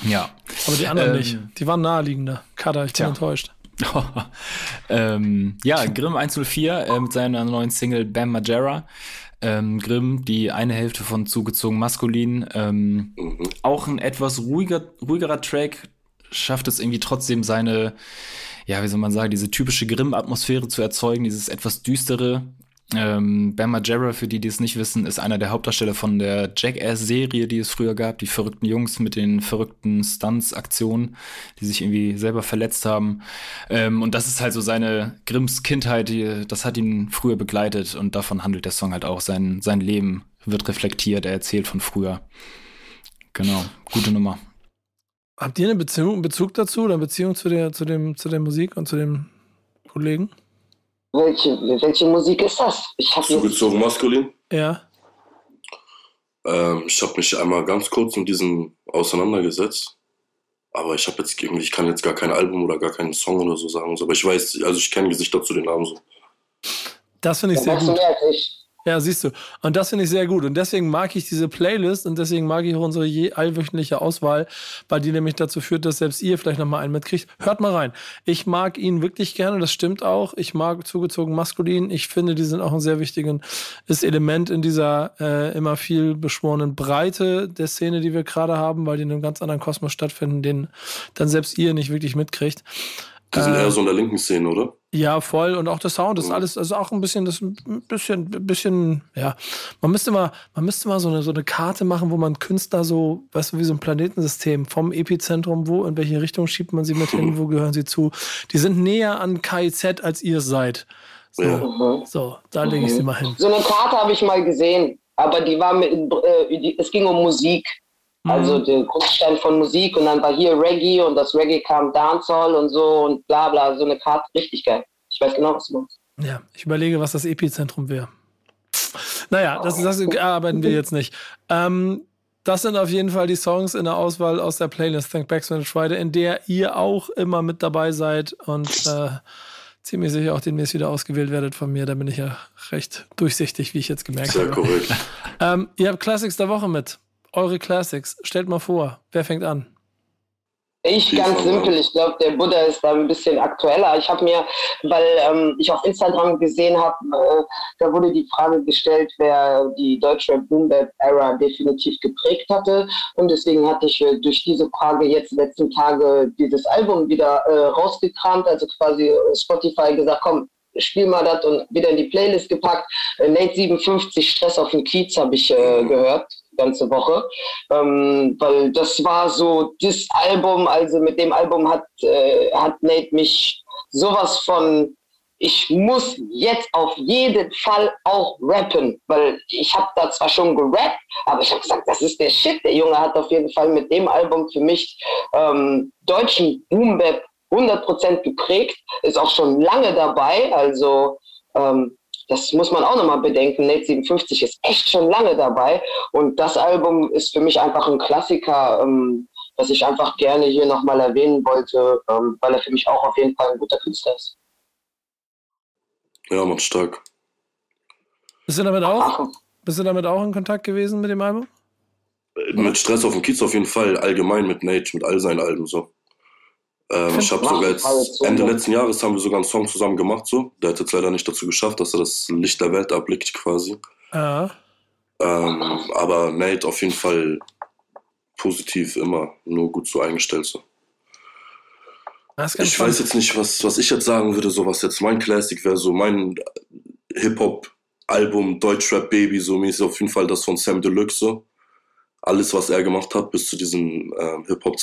Ja. Aber die anderen Ähm, nicht. Die waren naheliegender. Kader, ich bin Tja. enttäuscht. ähm, ja, Grimm 104 äh, mit seiner neuen Single Bam Majera. Ähm, Grimm, die eine Hälfte von Zugezogen Maskulin. Ähm, auch ein etwas ruhiger, ruhigerer Track schafft es irgendwie trotzdem seine, ja, wie soll man sagen, diese typische Grimm-Atmosphäre zu erzeugen, dieses etwas düstere. Ähm, Bam Margera, für die, die es nicht wissen, ist einer der Hauptdarsteller von der Jackass-Serie, die es früher gab. Die verrückten Jungs mit den verrückten Stunts-Aktionen, die sich irgendwie selber verletzt haben. Ähm, und das ist halt so seine Grimms Kindheit, die, das hat ihn früher begleitet und davon handelt der Song halt auch. Sein, sein Leben wird reflektiert, er erzählt von früher. Genau, gute Nummer. Habt ihr eine Beziehung, Bezug dazu oder eine Beziehung zu der, zu dem, zu der Musik und zu dem Kollegen? Welche, welche Musik ist das? Ich habe jetzt. Zugezogen maskulin. Ja. Ähm, ich habe mich einmal ganz kurz mit diesem auseinandergesetzt. Aber ich habe jetzt irgendwie, ich kann jetzt gar kein Album oder gar keinen Song oder so sagen. Aber ich weiß, also ich kenne Gesichter zu den Namen so. Das finde ich Da sehr gut. Ja, siehst du. Und das finde ich sehr gut. Und deswegen mag ich diese Playlist und deswegen mag ich auch unsere je allwöchentliche Auswahl, weil die nämlich dazu führt, dass selbst ihr vielleicht nochmal einen mitkriegt. Hört mal rein. Ich mag ihn wirklich gerne, das stimmt auch. Ich mag zugezogen maskulin. Ich finde, die sind auch ein sehr wichtiges Element in dieser äh, immer viel beschworenen Breite der Szene, die wir gerade haben, weil die in einem ganz anderen Kosmos stattfinden, den dann selbst ihr nicht wirklich mitkriegt. Die sind Äh, eher so in der linken Szene, oder? Ja, voll. Und auch der Sound ist alles, also auch ein bisschen, das ein bisschen, bisschen, ja. Man müsste mal, man müsste mal so eine, so eine Karte machen, wo man Künstler so, weißt du, wie so ein Planetensystem vom Epizentrum, wo, in welche Richtung schiebt man sie mit hin, wo gehören sie zu? Die sind näher an KIZ, als ihr es seid. So, Ja. Mhm. so da lege ich sie mal hin. So eine Karte habe ich mal gesehen, aber die war mit, äh, die, es ging um Musik. Also Mhm. der Grundstein von Musik und dann war hier Reggae und das Reggae kam Dancehall und so und bla bla, so eine Karte, richtig geil. Ich weiß genau, was du meinst. Ja, ich überlege, was das Epizentrum wäre. Naja, das, das arbeiten wir jetzt nicht. Ähm, das sind auf jeden Fall die Songs in der Auswahl aus der Playlist Thank Backs Manage Friday, in der ihr auch immer mit dabei seid und äh, ziemlich sicher auch demnächst wieder ausgewählt werdet von mir. Da bin ich ja recht durchsichtig, wie ich jetzt gemerkt Sehr habe. korrekt. Ähm, ihr habt Classics der Woche mit. Eure Classics. Stellt mal vor, wer fängt an? Ich ganz simpel, ich glaube, der Buddha ist da ein bisschen aktueller. Ich habe mir, weil ähm, ich auf Instagram gesehen habe, äh, da wurde die Frage gestellt, wer die deutsche Boom Bap Era definitiv geprägt hatte. Und deswegen hatte ich äh, durch diese Frage jetzt letzten Tage dieses Album wieder äh, rausgekramt, also quasi Spotify gesagt, komm, spiel mal das und wieder in die Playlist gepackt. Äh, Nate 57 Stress auf dem Kiez habe ich äh, gehört ganze Woche, ähm, weil das war so das Album, also mit dem Album hat, äh, hat Nate mich sowas von, ich muss jetzt auf jeden Fall auch rappen, weil ich habe da zwar schon gerappt, aber ich habe gesagt, das ist der Shit. Der Junge hat auf jeden Fall mit dem Album für mich ähm, deutschen Boom Bap 100% geprägt, ist auch schon lange dabei, also ähm, das muss man auch nochmal bedenken. Nate 57 ist echt schon lange dabei und das Album ist für mich einfach ein Klassiker, ähm, das ich einfach gerne hier nochmal erwähnen wollte, ähm, weil er für mich auch auf jeden Fall ein guter Künstler ist. Ja, man, stark. Bist du damit auch? Ach, Bist du damit auch in Kontakt gewesen mit dem Album? Mit Stress auf dem Kiez auf jeden Fall, allgemein mit Nate, mit all seinen Alben so. Ähm, ich habe sogar jetzt Ende letzten Jahres haben wir sogar einen Song zusammen gemacht so. Der hat jetzt leider nicht dazu geschafft, dass er das Licht der Welt erblickt quasi. Ja. Ähm, aber Nate auf jeden Fall positiv immer, nur gut so eingestellt so. Ich spannend. weiß jetzt nicht, was, was ich jetzt sagen würde, so was jetzt mein Classic wäre, so mein Hip-Hop-Album Deutschrap Baby, so mäßig auf jeden Fall das von Sam Deluxe, so. Alles, was er gemacht hat, bis zu diesem ähm, Hip-Hop,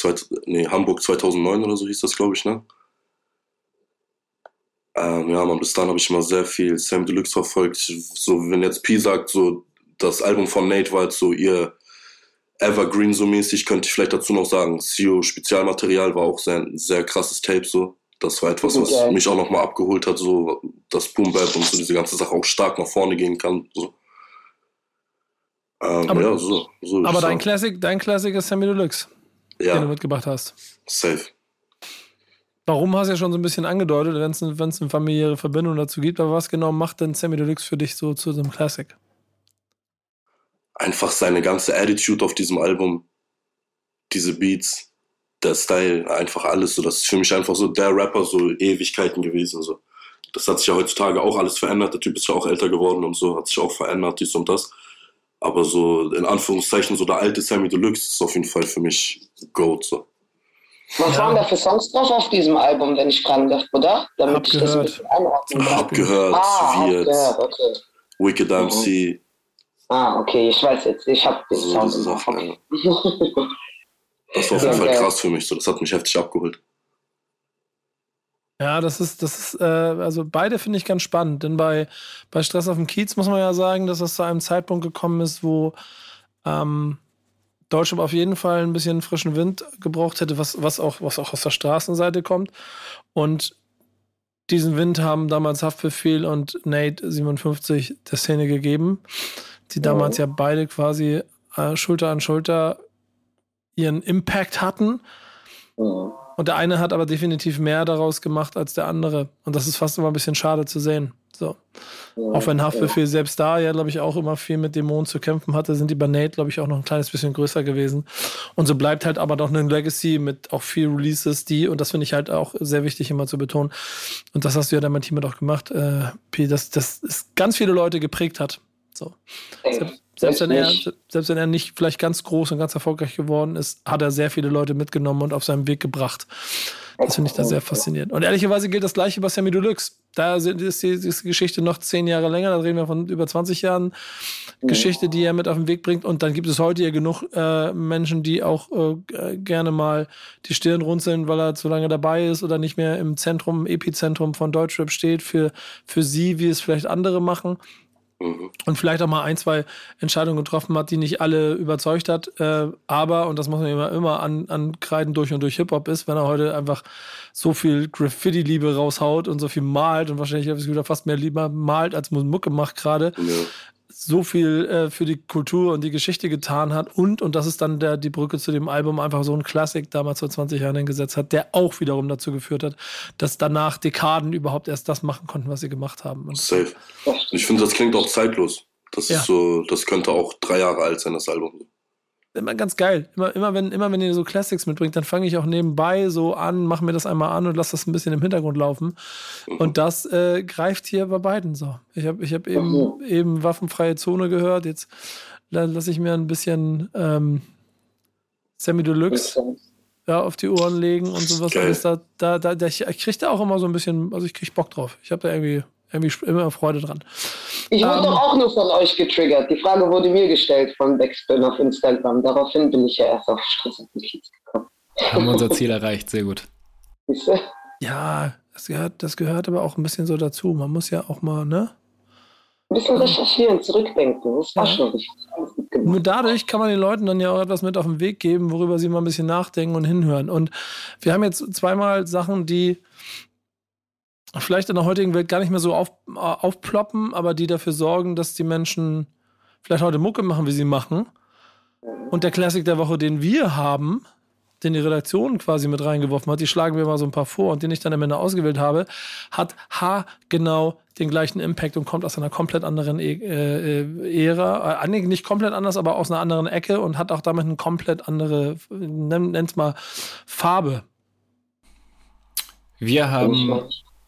nee, Hamburg 2009 oder so hieß das, glaube ich, ne? Ähm, ja, man, bis dann habe ich immer sehr viel Sam Deluxe verfolgt. So, wenn jetzt P sagt, so, das Album von Nate war jetzt so ihr Evergreen so mäßig, könnte ich vielleicht dazu noch sagen, CEO Spezialmaterial war auch sehr, ein sehr krasses Tape so. Das war etwas, was mich auch nochmal abgeholt hat, so, dass Boom Bap und so diese ganze Sache auch stark nach vorne gehen kann. So. Ähm, Aber- ja, so. so Aber dein. Classic, dein Classic ist Sammy Deluxe, den du Ja, mitgebracht hast. safe. Warum hast du ja schon so ein bisschen angedeutet, wenn es eine familiäre Verbindung dazu gibt, aber was genau macht denn Sammy Deluxe für dich so zu so einem Classic? Einfach seine ganze Attitude auf diesem Album, diese Beats, der Style, einfach alles so. Das ist für mich einfach so der Rapper so Ewigkeiten gewesen. So. Das hat sich ja heutzutage auch alles verändert. Der Typ ist ja auch älter geworden und so, hat sich auch verändert, dies und das. Aber so in Anführungszeichen, so der alte Sammy Deluxe ist auf jeden Fall für mich Goat. So. Was Ja. waren da für Songs drauf auf diesem Album, wenn ich fragen darf, oder? Damit Hab ich das ein gehört. bisschen einordnen kann. Hab gehört, Ah, hab gehört, okay. Wicked MC, Ah, okay, ich weiß jetzt. Ich habe den so Sound. Sachen. Ja. Das war auf jeden Fall krass für mich. So. Das hat mich heftig abgeholt. Ja, das ist, das ist, äh, also beide finde ich ganz spannend, denn bei, bei Stress auf dem Kiez muss man ja sagen, dass das zu einem Zeitpunkt gekommen ist, wo ähm, Deutschland auf jeden Fall ein bisschen frischen Wind gebraucht hätte, was, was, auch, was auch aus der Straßenseite kommt. Und diesen Wind haben damals Haftbefehl und Nate 57 der Szene gegeben, die damals ja beide quasi äh, Schulter an Schulter ihren Impact hatten. Mhm. Und der eine hat aber definitiv mehr daraus gemacht als der andere. Und das ist fast immer ein bisschen schade zu sehen. So. Auch wenn Haftbefehl selbst da ja, glaube ich, auch immer viel mit Dämonen zu kämpfen hatte, sind die bei Nate, glaube ich, auch noch ein kleines bisschen größer gewesen. Und so bleibt halt aber doch eine Legacy mit auch viel Releases, die, und das finde ich halt auch sehr wichtig immer zu betonen. Und das hast du ja dann mein Team auch gemacht, äh, P, dass das es ganz viele Leute geprägt hat. So. Selbst, selbst, wenn er, nicht. selbst wenn er nicht vielleicht ganz groß und ganz erfolgreich geworden ist, hat er sehr viele Leute mitgenommen und auf seinem Weg gebracht. Das finde ich da sehr faszinierend. Und ehrlicherweise gilt das gleiche bei Sammy Deluxe. Da ist die, ist die Geschichte noch zehn Jahre länger, da reden wir von über 20 Jahren Geschichte, die er mit auf den Weg bringt. Und dann gibt es heute ja genug äh, Menschen, die auch äh, gerne mal die Stirn runzeln, weil er zu lange dabei ist oder nicht mehr im Zentrum, Epizentrum von Deutschrap steht für, für sie, wie es vielleicht andere machen Mhm. und vielleicht auch mal ein, zwei Entscheidungen getroffen hat, die nicht alle überzeugt hat. Äh, aber, und das muss man immer, immer an, ankreiden, durch und durch Hip-Hop ist, wenn er heute einfach so viel Graffiti-Liebe raushaut und so viel malt und wahrscheinlich habe ich wieder fast mehr lieber malt als Mucke macht gerade. So viel äh, für die Kultur und die Geschichte getan hat und, und das ist dann der, die Brücke zu dem Album, einfach so ein Klassik damals vor 20 Jahren hingesetzt hat, der auch wiederum dazu geführt hat, dass danach Dekaden überhaupt erst das machen konnten, was sie gemacht haben. Und Safe. Ich finde, das klingt auch zeitlos. Das Ja. ist so, das könnte auch drei Jahre alt sein, das Album. Immer ganz geil. Immer, immer, wenn, immer wenn ihr so Classics mitbringt, dann fange ich auch nebenbei so an, mache mir das einmal an und lasse das ein bisschen im Hintergrund laufen. Und das äh, greift hier bei beiden so. Ich habe ich hab eben, eben waffenfreie Zone gehört. Jetzt la- lasse ich mir ein bisschen ähm, Sammy Deluxe ja, auf die Ohren legen und sowas alles. Da, da, da, ich kriege da auch immer so ein bisschen, also ich kriege Bock drauf. Ich habe da irgendwie, irgendwie immer Freude dran. Ich wurde Ähm. doch auch nur von euch getriggert. Die Frage wurde mir gestellt von Backspin auf Instagram. Daraufhin bin ich ja erst auf Stress und Notiz gekommen. Haben wir unser Ziel erreicht, sehr gut. Ja, das gehört, das gehört aber auch ein bisschen so dazu. Man muss ja auch mal, ne? Ein bisschen recherchieren, zurückdenken. Das war Ja. schon richtig. Nur dadurch kann man den Leuten dann ja auch etwas mit auf den Weg geben, worüber sie mal ein bisschen nachdenken und hinhören. Und wir haben jetzt zweimal Sachen, die vielleicht in der heutigen Welt gar nicht mehr so auf, äh, aufploppen, aber die dafür sorgen, dass die Menschen vielleicht heute Mucke machen, wie sie machen. Und der Classic der Woche, den wir haben, den die Redaktion quasi mit reingeworfen hat, die schlagen wir mal so ein paar vor und den ich dann am Ende ausgewählt habe, hat haargenau den gleichen Impact und kommt aus einer komplett anderen e äh, Ära. Äh, nicht komplett anders, aber aus einer anderen Ecke und hat auch damit eine komplett andere, nenn, nenn's mal, Farbe. Wir haben mein,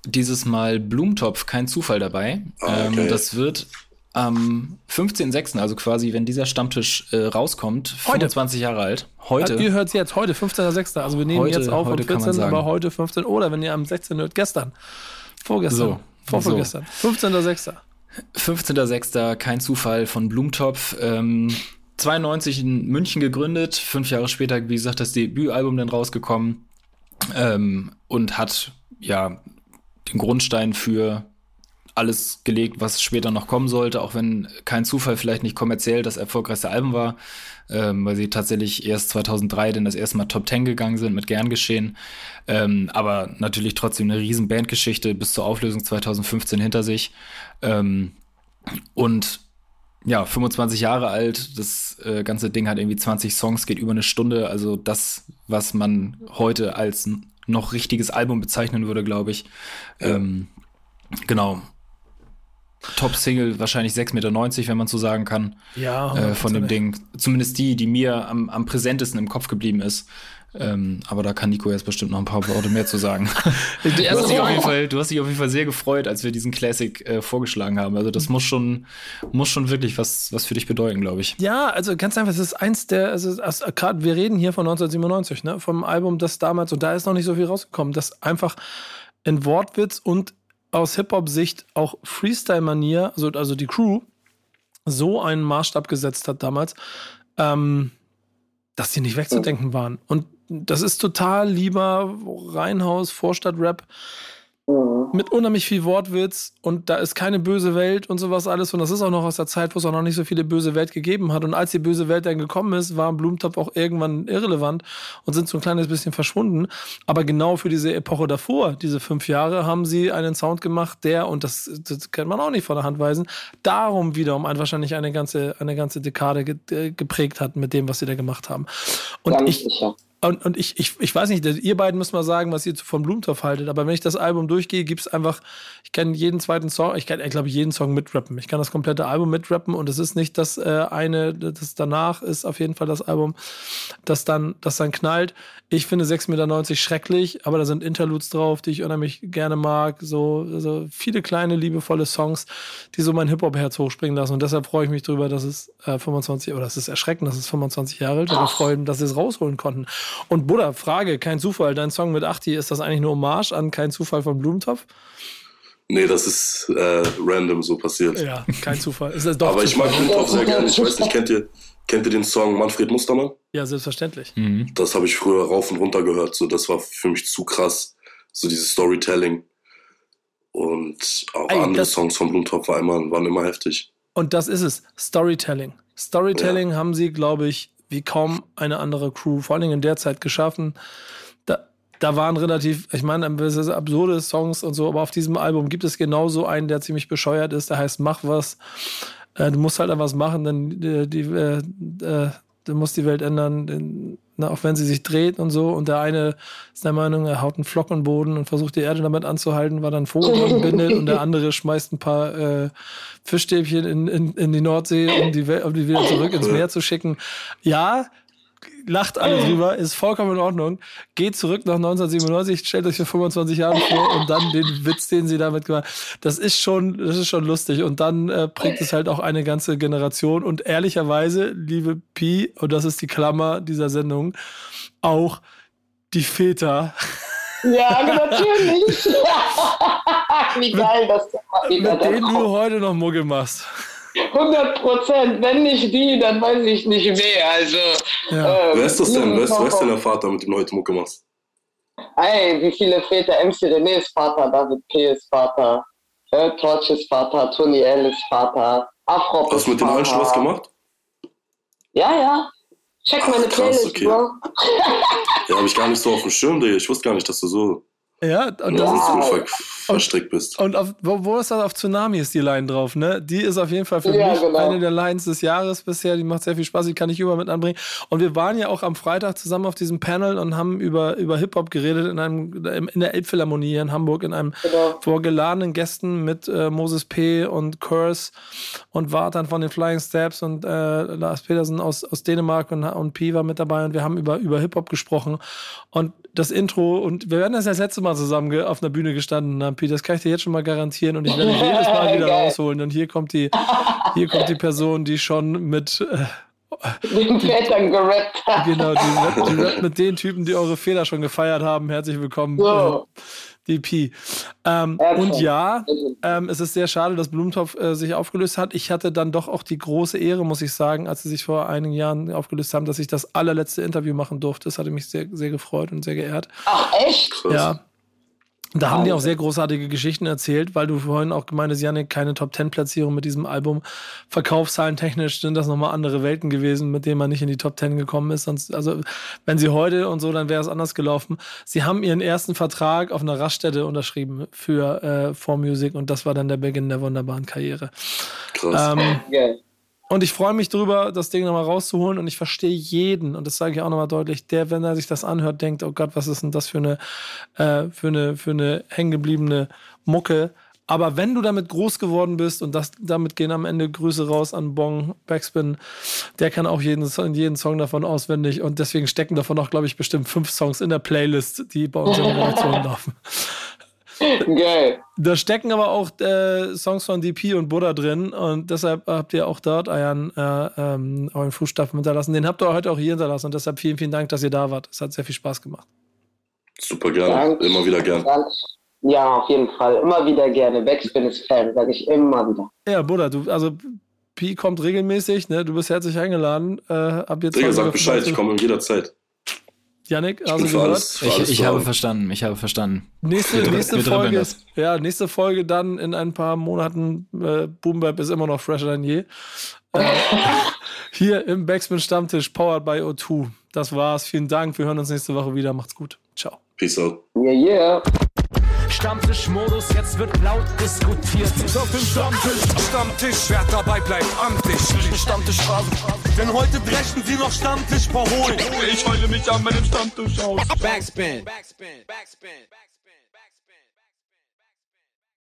dieses Mal Blumentopf, kein Zufall dabei. Ah, okay. ähm, das wird am 15.06., also quasi, wenn dieser Stammtisch äh, rauskommt, Heute. 25 Jahre alt. Ja, Heute. ihr hört es jetzt, heute, 15.06. Also wir nehmen Heute- jetzt auf am heute kann man 14., sagen. aber heute 15. Oder wenn ihr am 16. hört, gestern. Vorgestern. So, Vorvorgestern. 15.06. 15.06. kein Zufall von Blumentopf. Ähm, 92 in München gegründet, fünf Jahre später, wie gesagt, das Debütalbum dann rausgekommen ähm, und hat ja den Grundstein für alles gelegt, was später noch kommen sollte, auch wenn kein Zufall vielleicht nicht kommerziell das erfolgreichste Album war, ähm, weil sie tatsächlich erst 2003 dann das erste Mal Top 10 gegangen sind mit Gern geschehen, ähm, aber natürlich trotzdem eine riesen Bandgeschichte bis zur Auflösung 2015 hinter sich. Ähm, und ja, 25 Jahre alt, das äh, ganze Ding hat irgendwie 20 Songs, geht über eine Stunde, also das, was man heute als noch richtiges Album bezeichnen würde, glaube ich. Ähm, genau. Top-Single wahrscheinlich 6,90 Meter, wenn man so sagen kann, Ja, äh, von dem 100%. Ding. Zumindest die, die mir am, am präsentesten im Kopf geblieben ist. Ähm, aber da kann Nico jetzt bestimmt noch ein paar Worte mehr zu sagen. Du hast, dich auf jeden Fall, du hast dich auf jeden Fall sehr gefreut, als wir diesen Classic äh, vorgeschlagen haben. Also das muss schon, muss schon wirklich was, was für dich bedeuten, glaube ich. Ja, also ganz einfach, es ist eins der, also gerade wir reden hier von 1997, ne, vom Album, das damals, und da ist noch nicht so viel rausgekommen, das einfach in Wortwitz und aus Hip-Hop-Sicht auch Freestyle-Manier, also, also die Crew, so einen Maßstab gesetzt hat damals, ähm, dass die nicht wegzudenken waren. Und das ist total lieber Reinhaus, Vorstadt-Rap Mhm. mit unheimlich viel Wortwitz und da ist keine böse Welt und sowas alles. Und das ist auch noch aus der Zeit, wo es auch noch nicht so viele böse Welt gegeben hat. Und als die böse Welt dann gekommen ist, war Blumentopf auch irgendwann irrelevant und sind so ein kleines bisschen verschwunden. Aber genau für diese Epoche davor, diese fünf Jahre, haben sie einen Sound gemacht, der, und das, das kann man auch nicht von der Hand weisen, darum wiederum ein, wahrscheinlich eine ganze, eine ganze Dekade ge äh, geprägt hat mit dem, was sie da gemacht haben. Und Ganz ich, sicher. Und, und ich, ich, ich weiß nicht, ihr beiden müsst mal sagen, was ihr von Blumentopf haltet, aber wenn ich das Album durchgehe, gibt es einfach, ich kann jeden zweiten Song, ich kann, ich glaube, jeden Song mitrappen. Ich kann das komplette Album mitrappen und es ist nicht das äh, eine, das danach ist auf jeden Fall das Album, das dann, das dann knallt. Ich finde 6,90 Meter schrecklich, aber da sind Interludes drauf, die ich unheimlich gerne mag. So, so viele kleine, liebevolle Songs, die so mein Hip-Hop-Herz hochspringen lassen. Und deshalb freue ich mich drüber, dass es äh, 25, oder es ist erschreckend, dass es 25 Jahre alt ist. Wir freuen, dass sie es rausholen konnten. Und Buddha, Frage, kein Zufall, dein Song mit Achti, ist das eigentlich nur Hommage an Kein Zufall von Blumentopf? Nee, das ist äh, random so passiert. Ja, kein Zufall. Ist das doch Aber ich mag Zufall? Blumentopf sehr gerne. Ich weiß nicht, kennt ihr, kennt ihr den Song Manfred Mustermann? Ja, selbstverständlich. Mhm. Das habe ich früher rauf und runter gehört. So, das war für mich zu krass. So dieses Storytelling. Und auch Ey, andere Songs von Blumentopf waren immer, waren immer heftig. Und das ist es. Storytelling. Storytelling haben sie, glaube ich, wie kaum eine andere Crew, vor allen Dingen in der Zeit geschaffen. Da, da waren relativ, ich meine, absurde Songs und so, aber auf diesem Album gibt es genauso einen, der ziemlich bescheuert ist, der heißt Mach was. Äh, du musst halt etwas machen, denn äh, die, äh, äh, du musst die Welt ändern, na, auch wenn sie sich dreht und so. Und der eine ist der Meinung, er haut einen Flock in den Boden und versucht die Erde damit anzuhalten, weil dann Vogel dran bindet. Und der andere schmeißt ein paar äh, Fischstäbchen in, in, in die Nordsee, um die, um die wieder zurück ins Meer zu schicken. Ja, lacht alle drüber, ist vollkommen in Ordnung. Geht zurück nach 1997, stellt euch für 25 Jahre vor und dann den Witz, den sie damit gemacht Das ist schon, das ist schon lustig. Und dann äh, prägt es halt auch eine ganze Generation. Und ehrlicherweise, liebe Pi, und das ist die Klammer dieser Sendung, auch die Väter, Ja, natürlich. Wie geil das wieder mit denen du heute noch Mucke machst. 100 Prozent. Wenn nicht die, dann weiß ich nicht wer. Also, Ja. ähm, Wer ist das denn? Wer ist, wer ist denn der Vater, mit dem du heute Mucke machst? Ey, wie viele Väter? MC René ist Vater, David P. ist Vater, äh, Torch ist Vater, Tony L. ist Vater, Afro Hast du mit den allen schon was gemacht? Ja, ja. Check meine krass, Playlist, okay. Bro. Ja, habe ich gar nicht so auf dem Schirm, Digga. Ich wusste gar nicht, dass du so, Ja, und das so ist. Wow. Ver verstrickt bist. Und auf, wo, wo ist das? Auf Tsunami ist die Line drauf, ne? Die ist auf jeden Fall für Ja, mich genau. eine der Lines des Jahres bisher. Die macht sehr viel Spaß, die kann ich überall mit anbringen. Und wir waren ja auch am Freitag zusammen auf diesem Panel und haben über, über Hip-Hop geredet in einem, in der Elbphilharmonie hier in Hamburg, in einem Genau. vor geladenen Gästen mit äh, Moses P. und Curse und Wartan von den Flying Steps und äh, Lars Petersen aus, aus Dänemark und, und P war mit dabei und wir haben über, über Hip-Hop gesprochen. Und das Intro, und wir werden das ja das letzte Mal zusammen auf einer Bühne gestanden haben, Pi, das kann ich dir jetzt schon mal garantieren und ich werde jedes Mal wieder rausholen. Und hier kommt die, hier kommt die Person, die schon mit äh, Den Vätern gerappt hat. Genau, die, die Rap mit den Typen, die eure Fehler schon gefeiert haben. Herzlich willkommen, So. äh, DP. Ähm, und ja, ähm, es ist sehr schade, dass Blumentopf äh, sich aufgelöst hat. Ich hatte dann doch auch die große Ehre, muss ich sagen, als sie sich vor einigen Jahren aufgelöst haben, dass ich das allerletzte Interview machen durfte. Das hatte mich sehr, sehr gefreut und sehr geehrt. Ach, echt? Ja. Da haben die auch sehr großartige Geschichten erzählt, weil du vorhin auch gemeint hast, Janik, keine Top Ten Platzierung mit diesem Album. Verkaufszahlen technisch sind das nochmal andere Welten gewesen, mit denen man nicht in die Top Ten gekommen ist. Sonst, also, wenn sie heute und so, dann wäre es anders gelaufen. Sie haben ihren ersten Vertrag auf einer Raststätte unterschrieben für äh, 4Music und das war dann der Beginn der wunderbaren Karriere. Krass. Ähm, Geil. Und ich freue mich drüber, das Ding nochmal rauszuholen. Und ich verstehe jeden, und das sage ich auch nochmal deutlich, der, wenn er sich das anhört, denkt, oh Gott, was ist denn das für eine, äh, für eine, für eine hängengebliebene Mucke. Aber wenn du damit groß geworden bist, und das, damit gehen am Ende Grüße raus an Bong Backspin, der kann auch jeden, Song- jeden Song davon auswendig. Und deswegen stecken davon auch, glaube ich, bestimmt fünf Songs in der Playlist, die bei uns in der Redaktion laufen. Geil. Da stecken aber auch äh, Songs von DP und Buddha drin und deshalb habt ihr auch dort euren, äh, ähm, euren Fußstapfen hinterlassen. Den habt ihr heute auch hier hinterlassen und deshalb vielen, vielen Dank, dass ihr da wart. Es hat sehr viel Spaß gemacht. Super gerne. Danke. Immer wieder gern. Danke. Ja, auf jeden Fall. Immer wieder gerne. Backspin ist Fan, sage ich immer wieder. Ja, Buddha, du, also Pi kommt regelmäßig, ne? Du bist herzlich eingeladen. Äh, ab jetzt Digga, sag Bescheid, ich komme jederzeit. Janik, Ich hast du gehört? Ich, ich habe verstanden, ich habe verstanden. Nächste, Wir- nächste wir Folge, das. ja, nächste Folge dann in ein paar Monaten. Äh, Boom Bap ist immer noch fresher denn je. Äh, hier im Backspin Stammtisch, powered by O2. Das war's. Vielen Dank. Wir hören uns nächste Woche wieder. Macht's gut. Ciao. Peace out. Yeah, yeah. Stammtischmodus, jetzt wird laut diskutiert. Auf dem Stammtisch, Stammtisch, wer dabei bleibt, amtlich. Stammtisch Phase. Denn heute brechen sie noch Stammtisch verholen. Ich heule mich an meinem Stammtisch aus. Backspin. Backspin. Backspin. Backspin.